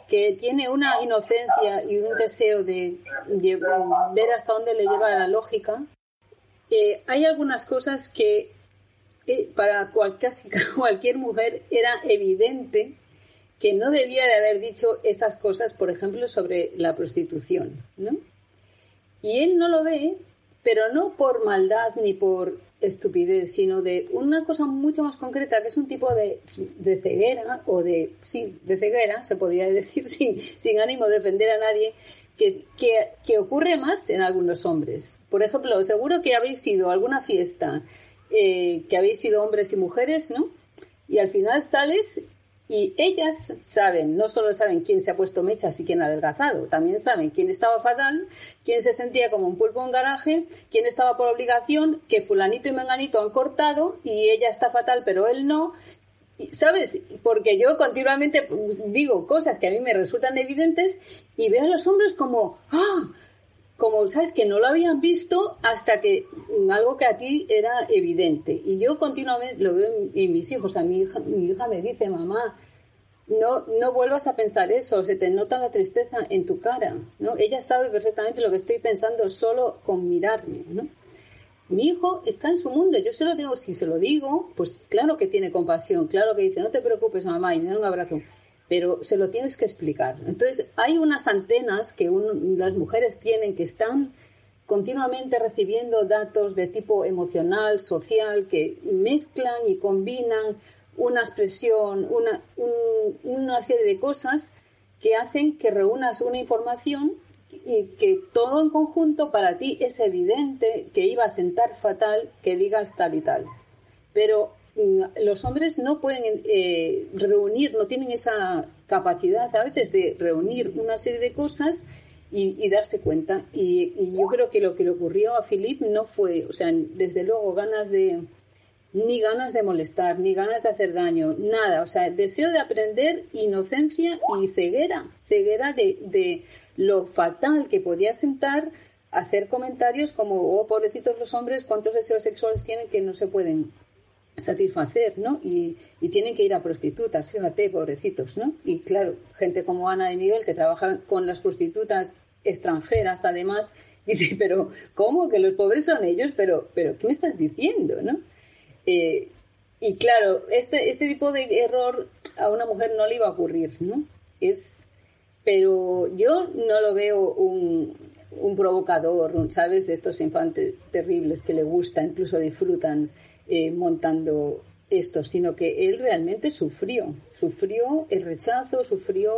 que tiene una inocencia y un deseo de, ver hasta dónde le lleva la lógica, eh, hay algunas cosas que eh, para casi cualquier mujer era evidente que no debía de haber dicho esas cosas, por ejemplo, sobre la prostitución, ¿no? Y él no lo ve, pero no por maldad ni por estupidez, sino de una cosa mucho más concreta, que es un tipo de, de ceguera, o de, sí, de ceguera, se podría decir sin, sin ánimo de defender a nadie, que, que, ocurre más en algunos hombres. Por ejemplo, seguro que habéis ido a alguna fiesta, eh, que habéis sido hombres y mujeres, ¿no? Y al final sales y ellas saben, no solo saben quién se ha puesto mechas y quién ha adelgazado, también saben quién estaba fatal, quién se sentía como un pulpo en garaje, quién estaba por obligación, que fulanito y menganito han cortado y ella está fatal pero él no. ¿Sabes? Porque yo continuamente digo cosas que a mí me resultan evidentes y veo a los hombres como, ah, como, ¿sabes? Que no lo habían visto hasta que algo que a ti era evidente. Y yo continuamente lo veo en, mis hijos. A mi hija, mi hija me dice, mamá, no, no vuelvas a pensar eso, se te nota la tristeza en tu cara, ¿no? Ella sabe perfectamente lo que estoy pensando solo con mirarme, ¿no? Mi hijo está en su mundo, yo se lo digo, si se lo digo, pues claro que tiene compasión, claro que dice, no te preocupes mamá, y me da un abrazo, pero se lo tienes que explicar. Entonces, hay unas antenas que las mujeres tienen que están continuamente recibiendo datos de tipo emocional, social, que mezclan y combinan una expresión, una, una serie de cosas que hacen que reúnas una información y que todo en conjunto para ti es evidente que iba a sentar fatal que digas tal y tal. Pero los hombres no pueden eh, reunir, no tienen esa capacidad a veces de reunir una serie de cosas y, darse cuenta. Y, yo creo que lo que le ocurrió a Philip no fue, o sea, desde luego ganas de, ni ganas de molestar, ni ganas de hacer daño, nada. O sea, deseo de aprender, inocencia y ceguera, ceguera de, de lo fatal que podía sentar hacer comentarios como, oh, pobrecitos los hombres, cuántos deseos sexuales tienen que no se pueden satisfacer, ¿no? Y, tienen que ir a prostitutas, fíjate, pobrecitos, ¿no? Y claro, gente como Ana de Miguel, que trabaja con las prostitutas extranjeras, además, dice, pero ¿cómo? Que los pobres son ellos, pero, pero ¿qué me estás diciendo, no? Eh, y claro, este, este tipo de error a una mujer no le iba a ocurrir, ¿no? Es, pero yo no lo veo un, un provocador, ¿sabes? De estos infantes terribles que le gusta, incluso disfrutan eh, montando esto, sino que él realmente sufrió, sufrió el rechazo, sufrió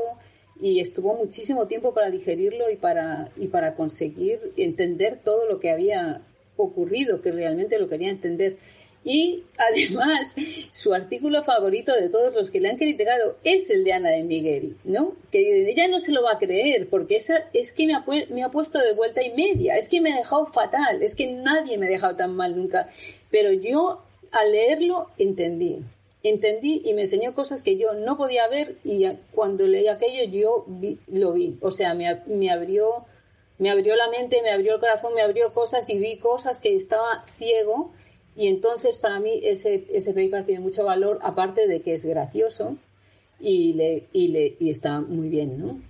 y estuvo muchísimo tiempo para digerirlo y para, y para conseguir entender todo lo que había ocurrido, que realmente lo quería entender. Y además, su artículo favorito de todos los que le han criticado es el de Ana de Miguel, ¿no? Que ella no se lo va a creer, porque esa, es que me ha, me ha puesto de vuelta y media, es que me ha dejado fatal, es que nadie me ha dejado tan mal nunca. Pero yo, al leerlo, entendí. Entendí y me enseñó cosas que yo no podía ver y cuando leí aquello yo lo vi. O sea, me, me abrió me abrió la mente, me abrió el corazón, me abrió cosas y vi cosas que estaba ciego y entonces para mí ese, ese paper tiene mucho valor, aparte de que es gracioso y, le, y, le, y está muy bien, ¿no?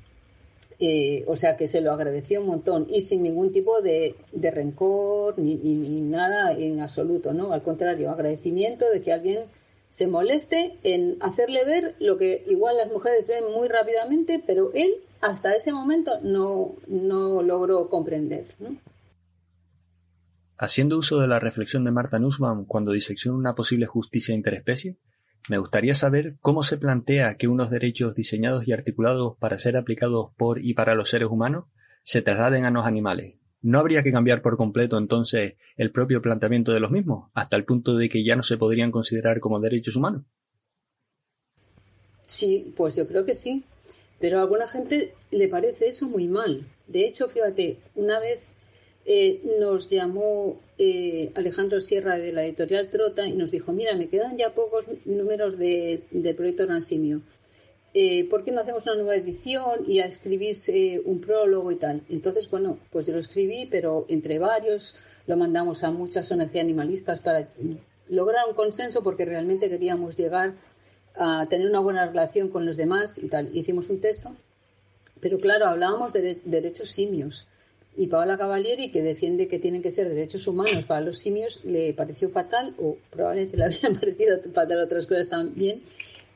Eh, o sea que se lo agradeció un montón y sin ningún tipo de, de rencor ni, ni, nada en absoluto, ¿no? Al contrario, agradecimiento de que alguien se moleste en hacerle ver lo que igual las mujeres ven muy rápidamente, pero él hasta ese momento no, no logró comprender, ¿no? Haciendo uso de la reflexión de Marta Nussbaum cuando disecciona una posible justicia interespecie, me gustaría saber cómo se plantea que unos derechos diseñados y articulados para ser aplicados por y para los seres humanos se trasladen a los animales. ¿No habría que cambiar por completo entonces el propio planteamiento de los mismos, hasta el punto de que ya no se podrían considerar como derechos humanos? Sí, pues yo creo que sí. Pero a alguna gente le parece eso muy mal. De hecho, fíjate, una vez eh, nos llamó eh, Alejandro Sierra de la editorial Trota y nos dijo, mira, me quedan ya pocos números del proyecto Ransimio. Eh, ¿Por qué no hacemos una nueva edición y escribís un prólogo y tal? Entonces, bueno, pues yo lo escribí, pero entre varios lo mandamos a muchas ONG animalistas para lograr un consenso porque realmente queríamos llegar a tener una buena relación con los demás y tal. Hicimos un texto, pero claro, hablábamos de derechos simios y Paola Cavalieri, que defiende que tienen que ser derechos humanos para los simios, le pareció fatal, o probablemente le habían parecido fatal otras cosas también,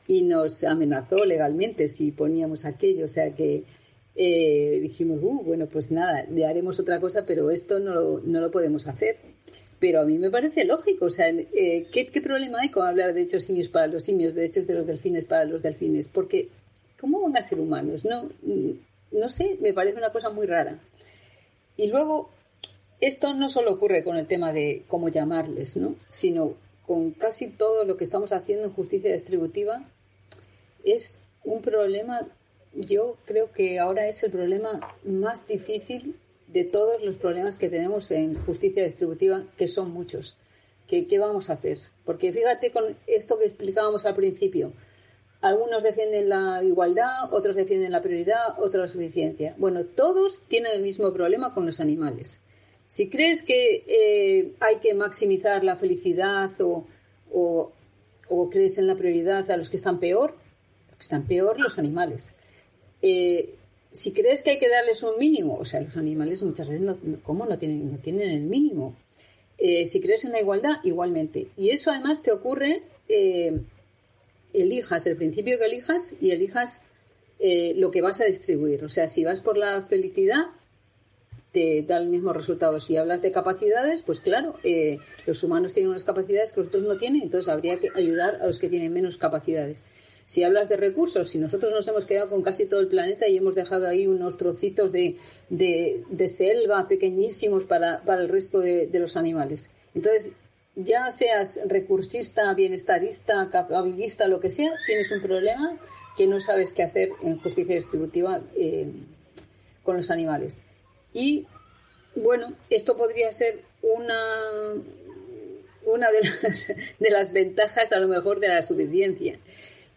y nos amenazó legalmente si poníamos aquello. O sea que eh, dijimos, uh, bueno, pues nada, le haremos otra cosa, pero esto no lo, no lo podemos hacer. Pero a mí me parece lógico, o sea, eh, ¿qué, ¿qué, problema hay con hablar de derechos simios para los simios, de derechos de los delfines para los delfines? Porque, ¿cómo van a ser humanos? No, no sé, me parece una cosa muy rara. Y luego, esto no solo ocurre con el tema de cómo llamarles, ¿no? sino con casi todo lo que estamos haciendo en justicia distributiva, es un problema, yo creo que ahora es el problema más difícil de todos los problemas que tenemos en justicia distributiva, que son muchos. ¿Qué, qué vamos a hacer? Porque fíjate con esto que explicábamos al principio, algunos defienden la igualdad, otros defienden la prioridad, otros la suficiencia. Bueno, todos tienen el mismo problema con los animales. Si crees que eh, hay que maximizar la felicidad o, crees en la prioridad a los que están peor, que están peor los animales. Eh, si crees que hay que darles un mínimo, o sea, los animales muchas veces no, ¿cómo no tienen, no tienen el mínimo? Eh, si crees en la igualdad, igualmente. Y eso además te ocurre elijas el principio que elijas y elijas eh, lo que vas a distribuir. O sea, si vas por la felicidad, te da el mismo resultado. Si hablas de capacidades, pues claro, eh, los humanos tienen unas capacidades que los otros no tienen, entonces habría que ayudar a los que tienen menos capacidades. Si hablas de recursos, si nosotros nos hemos quedado con casi todo el planeta y hemos dejado ahí unos trocitos de, de, selva pequeñísimos para, para el resto de, de los animales. Entonces, ya seas recursista, bienestarista, capabilista, lo que sea, tienes un problema que no sabes qué hacer en justicia distributiva eh, con los animales. Y bueno, esto podría ser una, una de, las, de las ventajas a lo mejor de la suficiencia,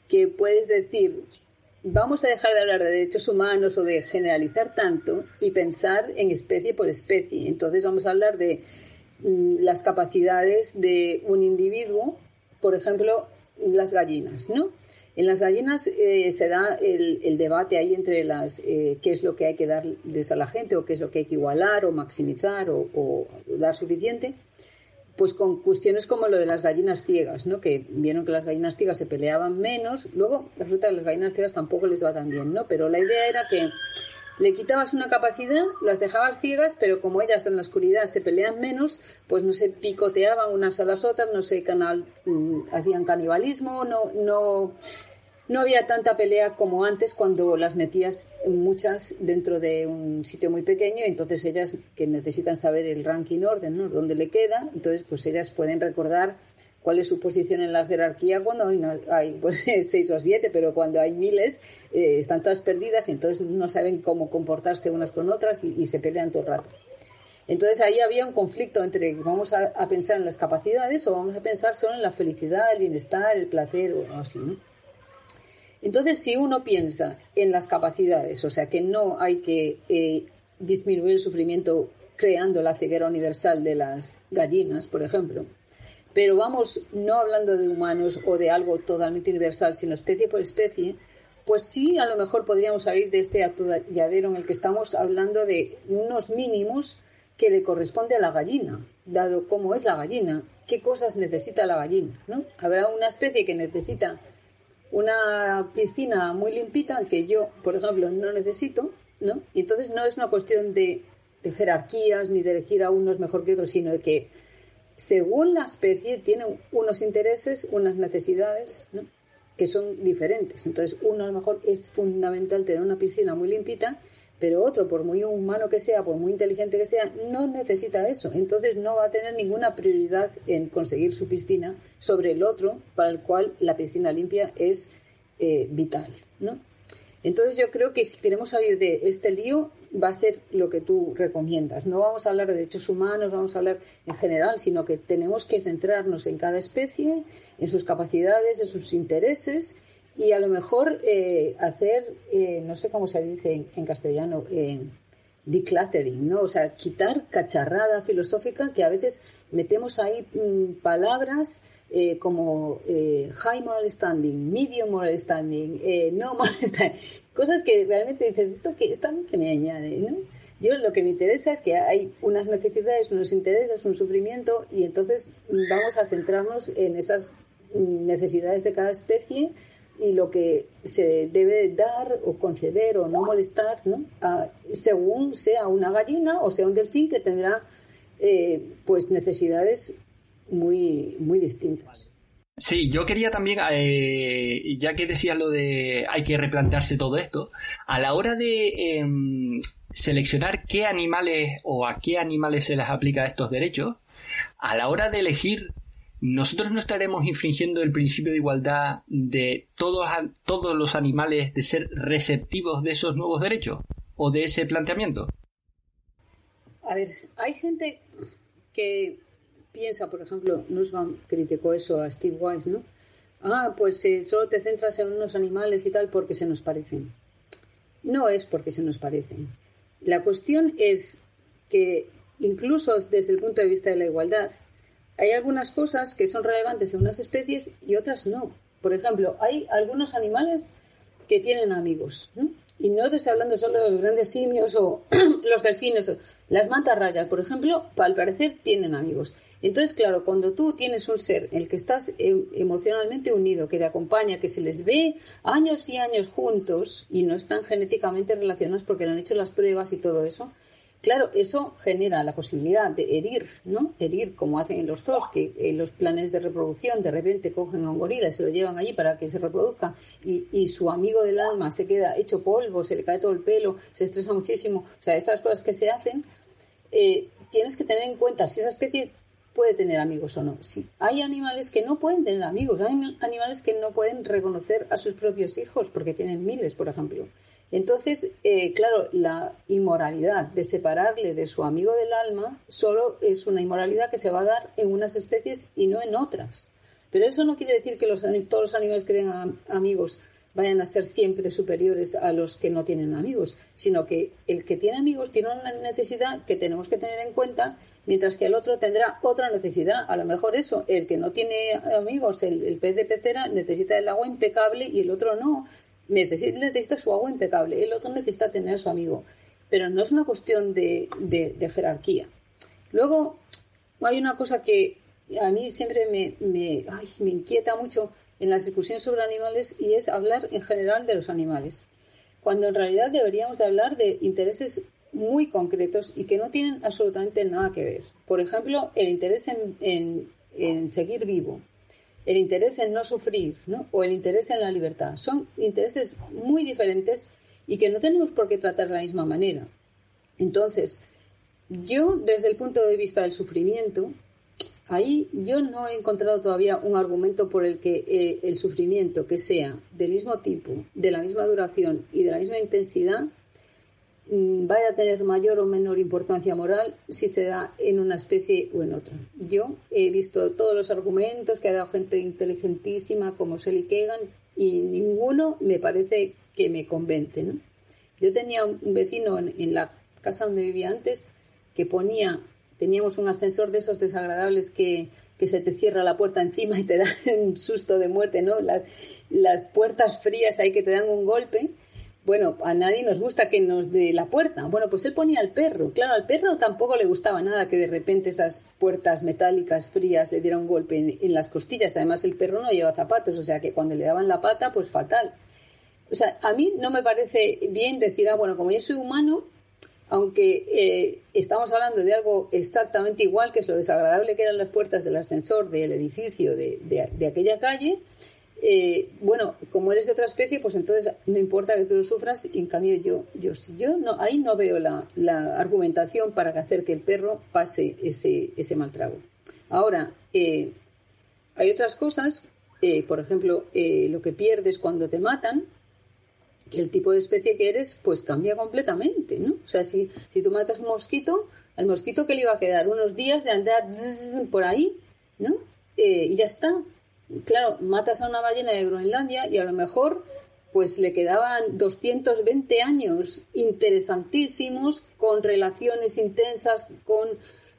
que puedes decir, vamos a dejar de hablar de derechos humanos o de generalizar tanto y pensar en especie por especie. Entonces vamos a hablar de las capacidades de un individuo, por ejemplo, las gallinas, ¿no? En las gallinas eh, se da el, debate ahí entre las eh, qué es lo que hay que darles a la gente o qué es lo que hay que igualar o maximizar o dar suficiente pues con cuestiones como lo de las gallinas ciegas, ¿no? Que vieron que las gallinas ciegas se peleaban menos, luego resulta que las gallinas ciegas tampoco les va tan bien, ¿no? Pero la idea era que le quitabas una capacidad, las dejabas ciegas, pero como ellas en la oscuridad se pelean menos, pues no se picoteaban unas a las otras, no se mm, hacían canibalismo, no, no no había tanta pelea como antes cuando las metías muchas dentro de un sitio muy pequeño, entonces ellas que necesitan saber el ranking orden, ¿no? dónde le queda, entonces pues ellas pueden recordar cuál es su posición en la jerarquía cuando hay, pues seis o siete, pero cuando hay miles eh, están todas perdidas y entonces no saben cómo comportarse unas con otras y, se pelean todo el rato. Entonces ahí había un conflicto entre vamos a, pensar en las capacidades o vamos a pensar solo en la felicidad, el bienestar, el placer o así, ¿no? Entonces, si uno piensa en las capacidades, o sea, que no hay que eh, disminuir el sufrimiento creando la ceguera universal de las gallinas, por ejemplo, pero vamos no hablando de humanos o de algo totalmente universal, sino especie por especie, pues sí, a lo mejor podríamos salir de este atolladero en el que estamos hablando de unos mínimos que le corresponde a la gallina, dado cómo es la gallina, qué cosas necesita la gallina, ¿no? Habrá una especie que necesita una piscina muy limpita que yo, por ejemplo, no necesito, ¿no? Y entonces no es una cuestión de, jerarquías ni de elegir a unos mejor que otros, sino de que según la especie tiene unos intereses, unas necesidades, que son diferentes. Entonces, uno a lo mejor es fundamental tener una piscina muy limpita, pero otro, por muy humano que sea, por muy inteligente que sea, no necesita eso. Entonces, no va a tener ninguna prioridad en conseguir su piscina sobre el otro, para el cual la piscina limpia es eh, vital, ¿no? Entonces yo creo que si queremos salir de este lío va a ser lo que tú recomiendas. No vamos a hablar de derechos humanos, vamos a hablar en general, sino que tenemos que centrarnos en cada especie, en sus capacidades, en sus intereses y a lo mejor eh, hacer, eh, no sé cómo se dice en, castellano, decluttering, ¿no? O sea, quitar cacharrada filosófica que a veces metemos ahí mm, palabras eh, como eh, high moral standing, medium moral standing, eh, no moral standing, cosas que realmente dices, esto que, está que me añade, ¿no? Yo lo que me interesa es que hay unas necesidades, unos intereses, un sufrimiento y entonces vamos a centrarnos en esas necesidades de cada especie y lo que se debe dar o conceder o no molestar, ¿no? según sea una gallina o sea un delfín que tendrá pues necesidades muy, muy distintas. Sí, yo quería también, eh, ya que decías lo de hay que replantearse todo esto, a la hora de em, seleccionar qué animales o a qué animales se les aplica estos derechos, a la hora de elegir, nosotros no estaremos infringiendo el principio de igualdad de todos, todos los animales de ser receptivos de esos nuevos derechos o de ese planteamiento. A ver, hay gente que piensa, por ejemplo, Nussbaum criticó eso a Steve Wise, ¿no? Ah, pues eh, solo te centras en unos animales y tal porque se nos parecen. No es porque se nos parecen. La cuestión es que incluso desde el punto de vista de la igualdad, hay algunas cosas que son relevantes en unas especies y otras no. Por ejemplo, hay algunos animales que tienen amigos. ¿no? Y no te estoy hablando solo de los grandes simios o los delfines. Las mantarrayas, por ejemplo, al parecer tienen amigos. Entonces, claro, cuando tú tienes un ser en el que estás em, emocionalmente unido, que te acompaña, que se les ve años y años juntos y no están genéticamente relacionados porque le han hecho las pruebas y todo eso, claro, eso genera la posibilidad de herir, ¿no? Herir como hacen en los zoos, que en los planes de reproducción de repente cogen a un gorila y se lo llevan allí para que se reproduzca y, y su amigo del alma se queda hecho polvo, se le cae todo el pelo, se estresa muchísimo. O sea, estas cosas que se hacen, eh, tienes que tener en cuenta si esa especie puede tener amigos o no. Sí, hay animales que no pueden tener amigos, hay animales que no pueden reconocer a sus propios hijos porque tienen miles, por ejemplo. Entonces, eh, claro, la inmoralidad de separarle de su amigo del alma solo es una inmoralidad que se va a dar en unas especies y no en otras. Pero eso no quiere decir que los, todos los animales que tengan amigos vayan a ser siempre superiores a los que no tienen amigos, sino que el que tiene amigos tiene una necesidad que tenemos que tener en cuenta, mientras que el otro tendrá otra necesidad. A lo mejor eso, el que no tiene amigos, el, pez de pecera, necesita el agua impecable y el otro no. Necesita, necesita su agua impecable, el otro necesita tener a su amigo. Pero no es una cuestión de, jerarquía. Luego, hay una cosa que a mí siempre me, me, me inquieta mucho en las discusiones sobre animales y es hablar en general de los animales, cuando en realidad deberíamos de hablar de intereses muy concretos y que no tienen absolutamente nada que ver. Por ejemplo, el interés en, seguir vivo, el interés en no sufrir o el interés en la libertad. Son intereses muy diferentes y que no tenemos por qué tratar de la misma manera. Entonces, yo desde el punto de vista del sufrimiento, Ahí yo no he encontrado todavía un argumento por el que eh, el sufrimiento que sea del mismo tipo, de la misma duración y de la misma intensidad vaya a tener mayor o menor importancia moral si se da en una especie o en otra. Yo he visto todos los argumentos que ha dado gente inteligentísima como Sally Kegan y ninguno me parece que me convence. Yo tenía un vecino en la casa donde vivía antes que ponía teníamos un ascensor de esos desagradables que, se te cierra la puerta encima y te da un susto de muerte, ¿no? Las, las puertas frías ahí que te dan un golpe. Bueno, a nadie nos gusta que nos dé la puerta. Bueno, pues él ponía al perro. Claro, al perro tampoco le gustaba nada que de repente esas puertas metálicas frías le dieran un golpe en, las costillas. Además, el perro no lleva zapatos, o sea que cuando le daban la pata, pues fatal. O sea, a mí no me parece bien decir, ah, bueno, como yo soy humano, aunque eh, estamos hablando de algo exactamente igual, que es lo desagradable que eran las puertas del ascensor del edificio de, aquella calle, eh, bueno, como eres de otra especie, pues entonces no importa que tú lo sufras, y en cambio yo, yo, yo no, ahí no veo la, argumentación para hacer que el perro pase ese, ese. Ahora, eh, hay otras cosas, por ejemplo, lo que pierdes cuando te matan, que el tipo de especie que eres, pues cambia completamente, ¿no? O sea, si, si tú matas un mosquito, al mosquito que le iba a quedar unos días de andar por ahí, ¿no? Eh, y ya está. Claro, matas a una ballena de Groenlandia y a lo mejor pues le quedaban 220 años interesantísimos con relaciones intensas con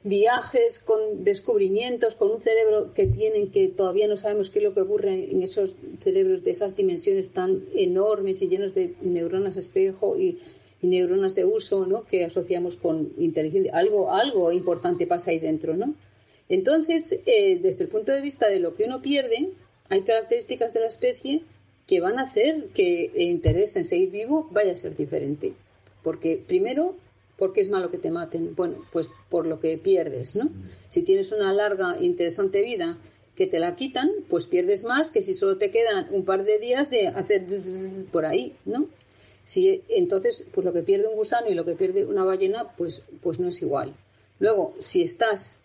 viajes, con descubrimientos, con un cerebro que tienen que todavía no sabemos qué es lo que ocurre en esos cerebros de esas dimensiones tan enormes y llenos de neuronas espejo y, neuronas de uso, ¿no? Que asociamos con inteligencia. Algo, algo importante pasa ahí dentro, ¿no? Entonces, eh, desde el punto de vista de lo que uno pierde, hay características de la especie que van a hacer que el interés en seguir vivo vaya a ser diferente. Porque primero ¿Por qué es malo que te maten? Bueno, pues por lo que pierdes, ¿no? Si tienes una larga, interesante vida que te la quitan, pues pierdes más que si solo te quedan un par de días de hacer por ahí, ¿no? Si, entonces, pues lo que pierde un gusano y lo que pierde una ballena, pues, pues no es igual. Luego, si estás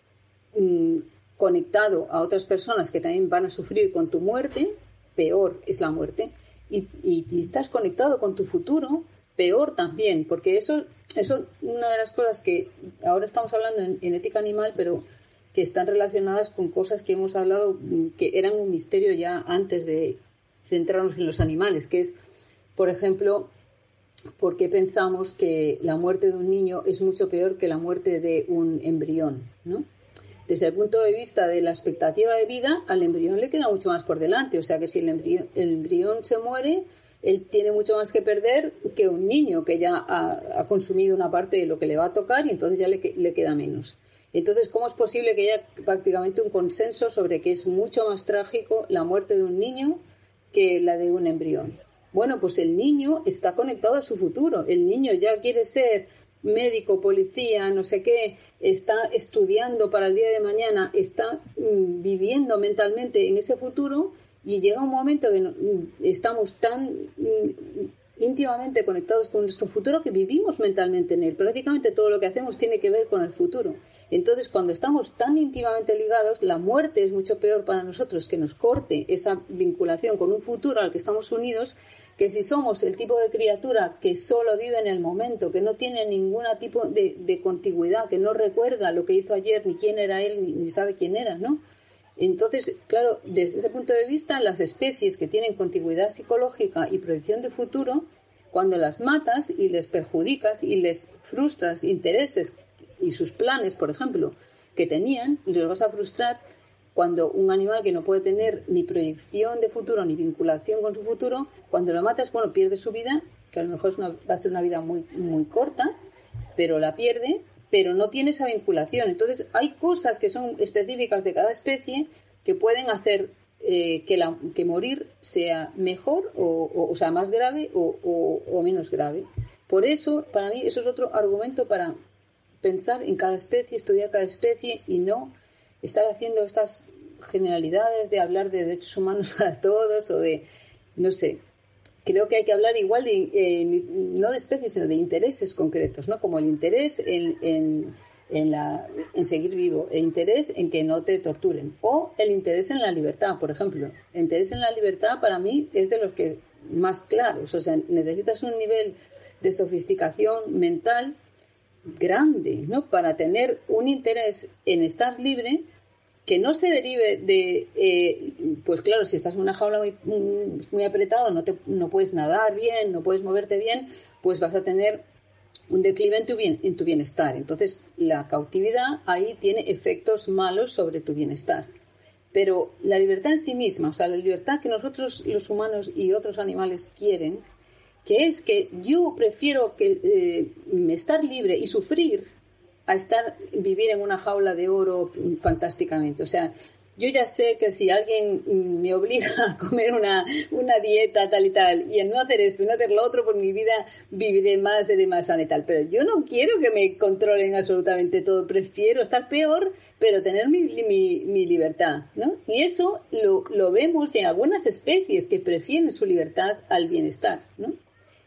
mm, conectado a otras personas que también van a sufrir con tu muerte, peor es la muerte. y, y estás conectado con tu futuro, peor también, porque eso eso una de las cosas que ahora estamos hablando en, ética animal, pero que están relacionadas con cosas que hemos hablado mm, que eran un misterio ya antes de centrarnos en los animales, que es, por ejemplo, por qué pensamos que la muerte de un niño es mucho peor que la muerte de un embrión, ¿no? Desde el punto de vista de la expectativa de vida, al embrión le queda mucho más por delante. O sea que si el embrión, el embrión se muere, él tiene mucho más que perder que un niño que ya ha, consumido una parte de lo que le va a tocar y entonces ya le, le, queda menos. Entonces, ¿cómo es posible que haya prácticamente un consenso sobre que es mucho más trágico la muerte de un niño que la de un embrión? Bueno, pues el niño está conectado a su futuro. El niño ya quiere ser médico, policía, no sé qué, está estudiando para el día de mañana, está mm, viviendo mentalmente en ese futuro y llega un momento que estamos tan mm, íntimamente conectados con nuestro futuro que vivimos mentalmente en él. Prácticamente todo lo que hacemos tiene que ver con el futuro. Entonces, cuando estamos tan íntimamente ligados, la muerte es mucho peor para nosotros que nos corte esa vinculación con un futuro al que estamos unidos, que si somos el tipo de criatura que solo vive en el momento, que no tiene ningún tipo de, de contigüidad, que no recuerda lo que hizo ayer, ni quién era él, ni, sabe quién era, ¿no? Entonces, claro, desde ese punto de vista, las especies que tienen contigüidad psicológica y proyección de futuro, cuando las matas y les perjudicas y les frustras intereses y sus planes, por ejemplo, que tenían, y los vas a frustrar, cuando un animal que no puede tener ni proyección de futuro ni vinculación con su futuro, cuando lo matas, bueno, pierde su vida, que a lo mejor va a ser una vida muy, muy corta, pero la pierde, pero no tiene esa vinculación. Entonces, hay cosas que son específicas de cada especie que pueden hacer eh, que, la, que morir sea mejor o, sea más grave o, menos grave. Por eso, para mí, eso es otro argumento para pensar en cada especie, estudiar cada especie y no estar haciendo estas generalidades de hablar de derechos humanos para todos o de, no sé, creo que hay que hablar igual de, eh, no de especies, sino de intereses concretos, ¿no? Como el interés en, en, la, en seguir vivo, el interés en que no te torturen, o el interés en la libertad, por ejemplo. El interés en la libertad para mí es de los que más claros, o sea, necesitas un nivel de sofisticación mental grande, ¿no? Para tener un interés en estar libre que no se derive de, eh, pues claro, si estás en una jaula muy, muy apretado, no, te, no puedes nadar bien, no puedes moverte bien, pues vas a tener un declive en tu, bien, en tu bienestar. Entonces, la cautividad ahí tiene efectos malos sobre tu bienestar. Pero la libertad en sí misma, o sea, la libertad que nosotros los humanos y otros animales quieren, que es que yo prefiero que, eh, estar libre y sufrir a estar vivir en una jaula de oro fantásticamente. O sea, yo ya sé que si alguien me obliga a comer una, una dieta tal y tal, y en no hacer esto no hacer lo otro, por mi vida viviré más de más sana y tal. Pero yo no quiero que me controlen absolutamente todo. Prefiero estar peor, pero tener mi, mi, mi libertad, ¿no? Y eso lo, lo vemos en algunas especies que prefieren su libertad al bienestar, ¿no?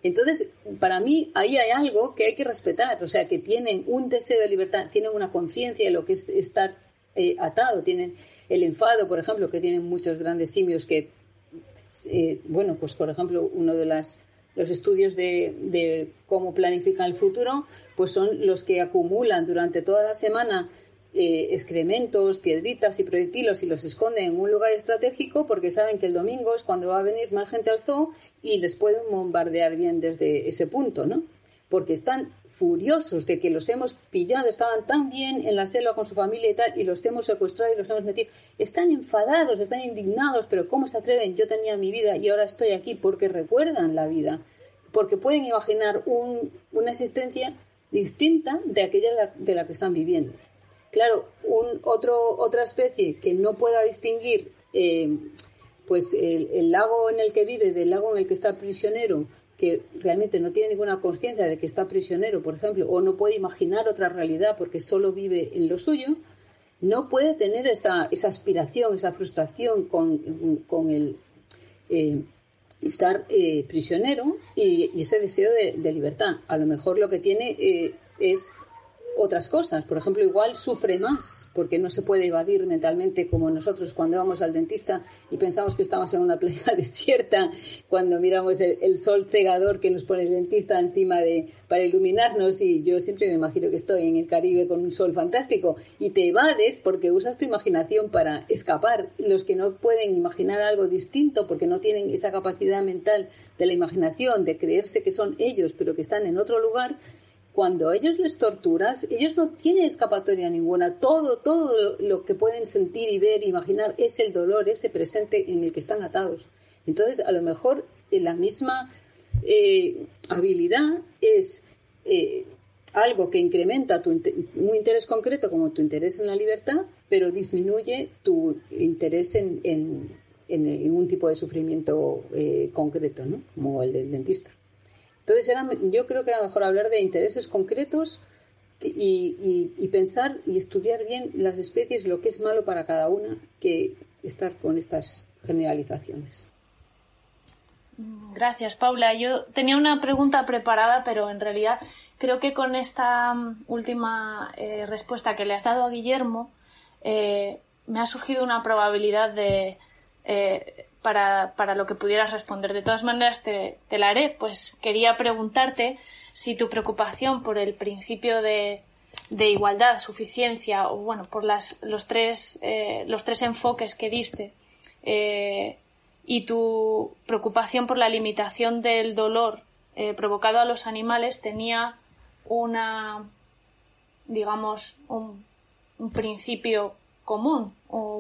Entonces, para mí, ahí hay algo que hay que respetar, o sea, que tienen un deseo de libertad, tienen una conciencia de lo que es estar eh, atado, tienen el enfado, por ejemplo, que tienen muchos grandes simios que, eh, bueno, pues por ejemplo, uno de las los estudios de, de, cómo planifican el futuro, pues son los que acumulan durante toda la semana eh, excrementos, piedritas y proyectilos y los esconden en un lugar estratégico porque saben que el domingo es cuando va a venir más gente al zoo y les pueden bombardear bien desde ese punto, ¿no? Porque están furiosos de que los hemos pillado, estaban tan bien en la selva con su familia y tal, y los hemos secuestrado y los hemos metido. Están enfadados, están indignados, pero ¿cómo se atreven? Yo tenía mi vida y ahora estoy aquí porque recuerdan la vida, porque pueden imaginar una existencia distinta de aquella de la que están viviendo. Claro, un, otro, otra especie que no pueda distinguir eh, pues el, lago en el que vive del lago en el que está prisionero, que realmente no tiene ninguna conciencia de que está prisionero, por ejemplo, o no puede imaginar otra realidad porque solo vive en lo suyo, no puede tener esa, esa aspiración, esa frustración con, el eh, estar eh, prisionero y, ese deseo de, libertad. A lo mejor lo que tiene es otras cosas. Por ejemplo, igual sufre más porque no se puede evadir mentalmente como nosotros cuando vamos al dentista y pensamos que estamos en una playa desierta, cuando miramos el, sol cegador que nos pone el dentista encima de para iluminarnos y yo siempre me imagino que estoy en el Caribe con un sol fantástico y te evades porque usas tu imaginación para escapar. Los que no pueden imaginar algo distinto porque no tienen esa capacidad mental de la imaginación, de creerse que son ellos pero que están en otro lugar, cuando ellos les torturas, ellos no tienen escapatoria ninguna. Todo, todo lo que pueden sentir y ver, imaginar, es el dolor, ese presente en el que están atados. Entonces, a lo mejor eh, la misma eh, habilidad es eh, algo que incrementa tu un interés concreto como tu interés en la libertad, pero disminuye tu interés en, en, en un tipo de sufrimiento concreto, ¿no? como el del dentista. Entonces, era, yo creo que era mejor hablar de intereses concretos y, pensar y estudiar bien las especies, lo que es malo para cada una, que estar con estas generalizaciones. Gracias, Paula. Yo tenía una pregunta preparada, pero en realidad creo que con esta mm, última eh, respuesta que le has dado a Guillermo, eh, me ha surgido una probabilidad de eh, para, para lo que pudieras responder. De todas maneras, te, te la haré. Pues quería preguntarte si tu preocupación por el principio de, de igualdad, suficiencia, o bueno, por las, los, tres, eh, los tres enfoques que diste, eh, y tu preocupación por la limitación del dolor eh, provocado a los animales tenía una, digamos, un, un principio común o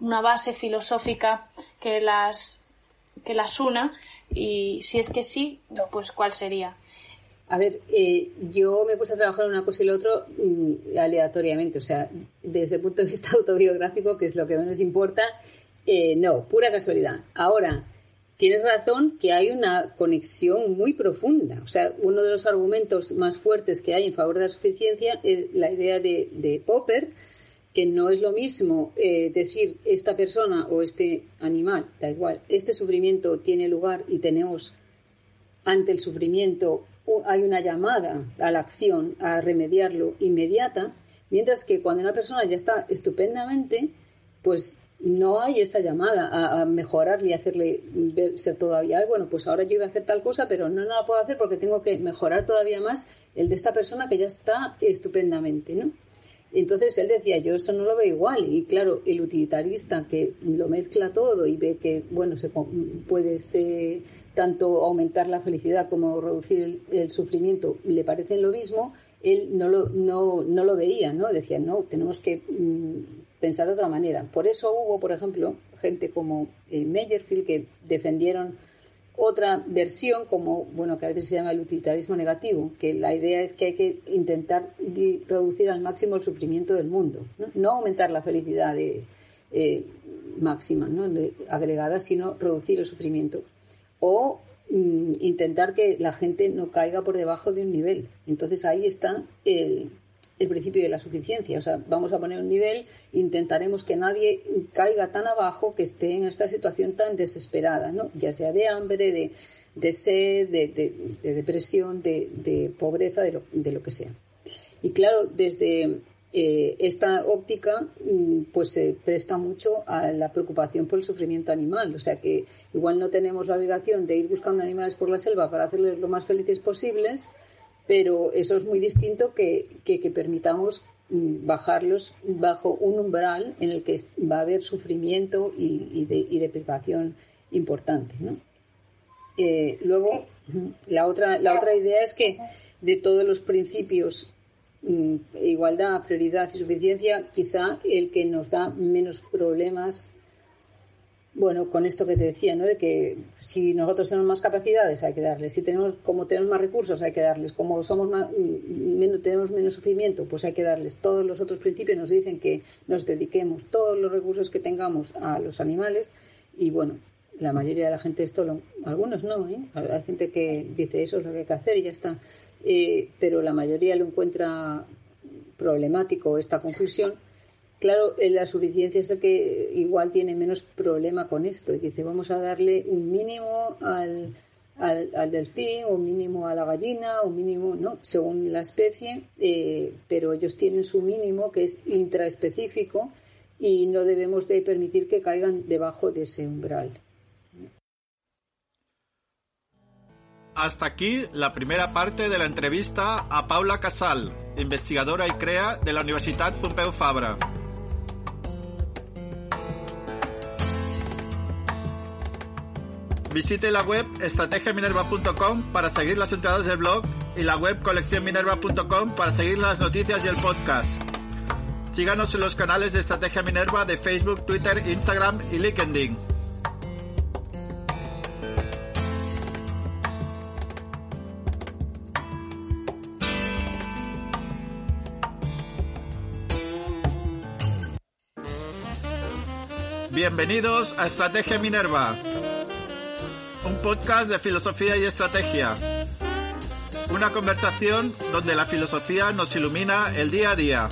una base filosófica que las, que las una y si es que sí, pues cuál sería. A ver, eh, yo me puse a trabajar en una cosa y la otra mm, aleatoriamente, o sea, desde el punto de vista autobiográfico, que es lo que menos importa, eh, no, pura casualidad. Ahora, tienes razón que hay una conexión muy profunda. O sea, uno de los argumentos más fuertes que hay en favor de la suficiencia es la idea de, Popper, que no es lo mismo eh, decir esta persona o este animal, da igual, este sufrimiento tiene lugar y tenemos ante el sufrimiento hay una llamada a la acción, a remediarlo inmediata, mientras que cuando una persona ya está estupendamente, pues no hay esa llamada a, mejorarle y hacerle ser todavía, bueno, pues ahora yo iba a hacer tal cosa, pero no la puedo hacer porque tengo que mejorar todavía más el de esta persona que ya está estupendamente, ¿no? Entonces él decía, yo esto no lo veo igual. Y claro, el utilitarista que lo mezcla todo y ve que, bueno, se puede tanto aumentar la felicidad como reducir el, sufrimiento, le parecen lo mismo, él no lo, no, no lo veía, ¿no? Decía, no, tenemos que mm, pensar de otra manera. Por eso hubo, por ejemplo, gente como eh, Meyerfield que defendieron otra versión como, bueno, que a veces se llama el utilitarismo negativo, que la idea es que hay que intentar reducir al máximo el sufrimiento del mundo, no, aumentar la felicidad eh, máxima, ¿no? agregada, sino reducir el sufrimiento. O mm, intentar que la gente no caiga por debajo de un nivel. Entonces ahí está el, el principio de la suficiencia. O sea, vamos a poner un nivel, intentaremos que nadie caiga tan abajo que esté en esta situación tan desesperada, ¿no? Ya sea de hambre, de, de sed, de, depresión, de, pobreza, de lo, de lo, que sea. Y claro, desde eh, esta óptica, mm, pues se presta mucho a la preocupación por el sufrimiento animal. O sea que igual no tenemos la obligación de ir buscando animales por la selva para hacerlos lo más felices posibles, pero eso es muy distinto que, que, permitamos mm, bajarlos bajo un umbral en el que va a haber sufrimiento y, y, de, y deprivación importante. ¿no? Eh, luego, la, otra, la otra idea es que de todos los principios, mm, igualdad, prioridad y suficiencia, quizá el que nos da menos problemas bueno, con esto que te decía, ¿no? De que si nosotros tenemos más capacidades hay que darles, si tenemos, como tenemos más recursos hay que darles, como somos menos, tenemos menos sufrimiento, pues hay que darles. Todos los otros principios nos dicen que nos dediquemos todos los recursos que tengamos a los animales y bueno, la mayoría de la gente esto, lo, algunos no, ¿eh? Hay gente que dice eso es lo que hay que hacer y ya está, eh, pero la mayoría lo encuentra problemático esta conclusión Claro, la suficiencia es el que igual tiene menos problema con esto. Y dice, vamos a darle un mínimo al, al, delfín, un mínimo a la gallina, un mínimo, ¿no? Según la especie, eh, pero ellos tienen su mínimo que es intraespecífico y no debemos de permitir que caigan debajo de ese umbral. Hasta aquí la primera parte de la entrevista a Paula Casal, investigadora y crea de la Universidad Pompeu Fabra. Visite la web estrategiaminerva.com para seguir las entradas del blog y la web coleccionminerva.com para seguir las noticias y el podcast. Síganos en los canales de Estrategia Minerva de Facebook, Twitter, Instagram y LinkedIn. Bienvenidos a Estrategia Minerva un podcast de filosofía y estrategia. Una conversación donde la filosofía nos ilumina el día a día.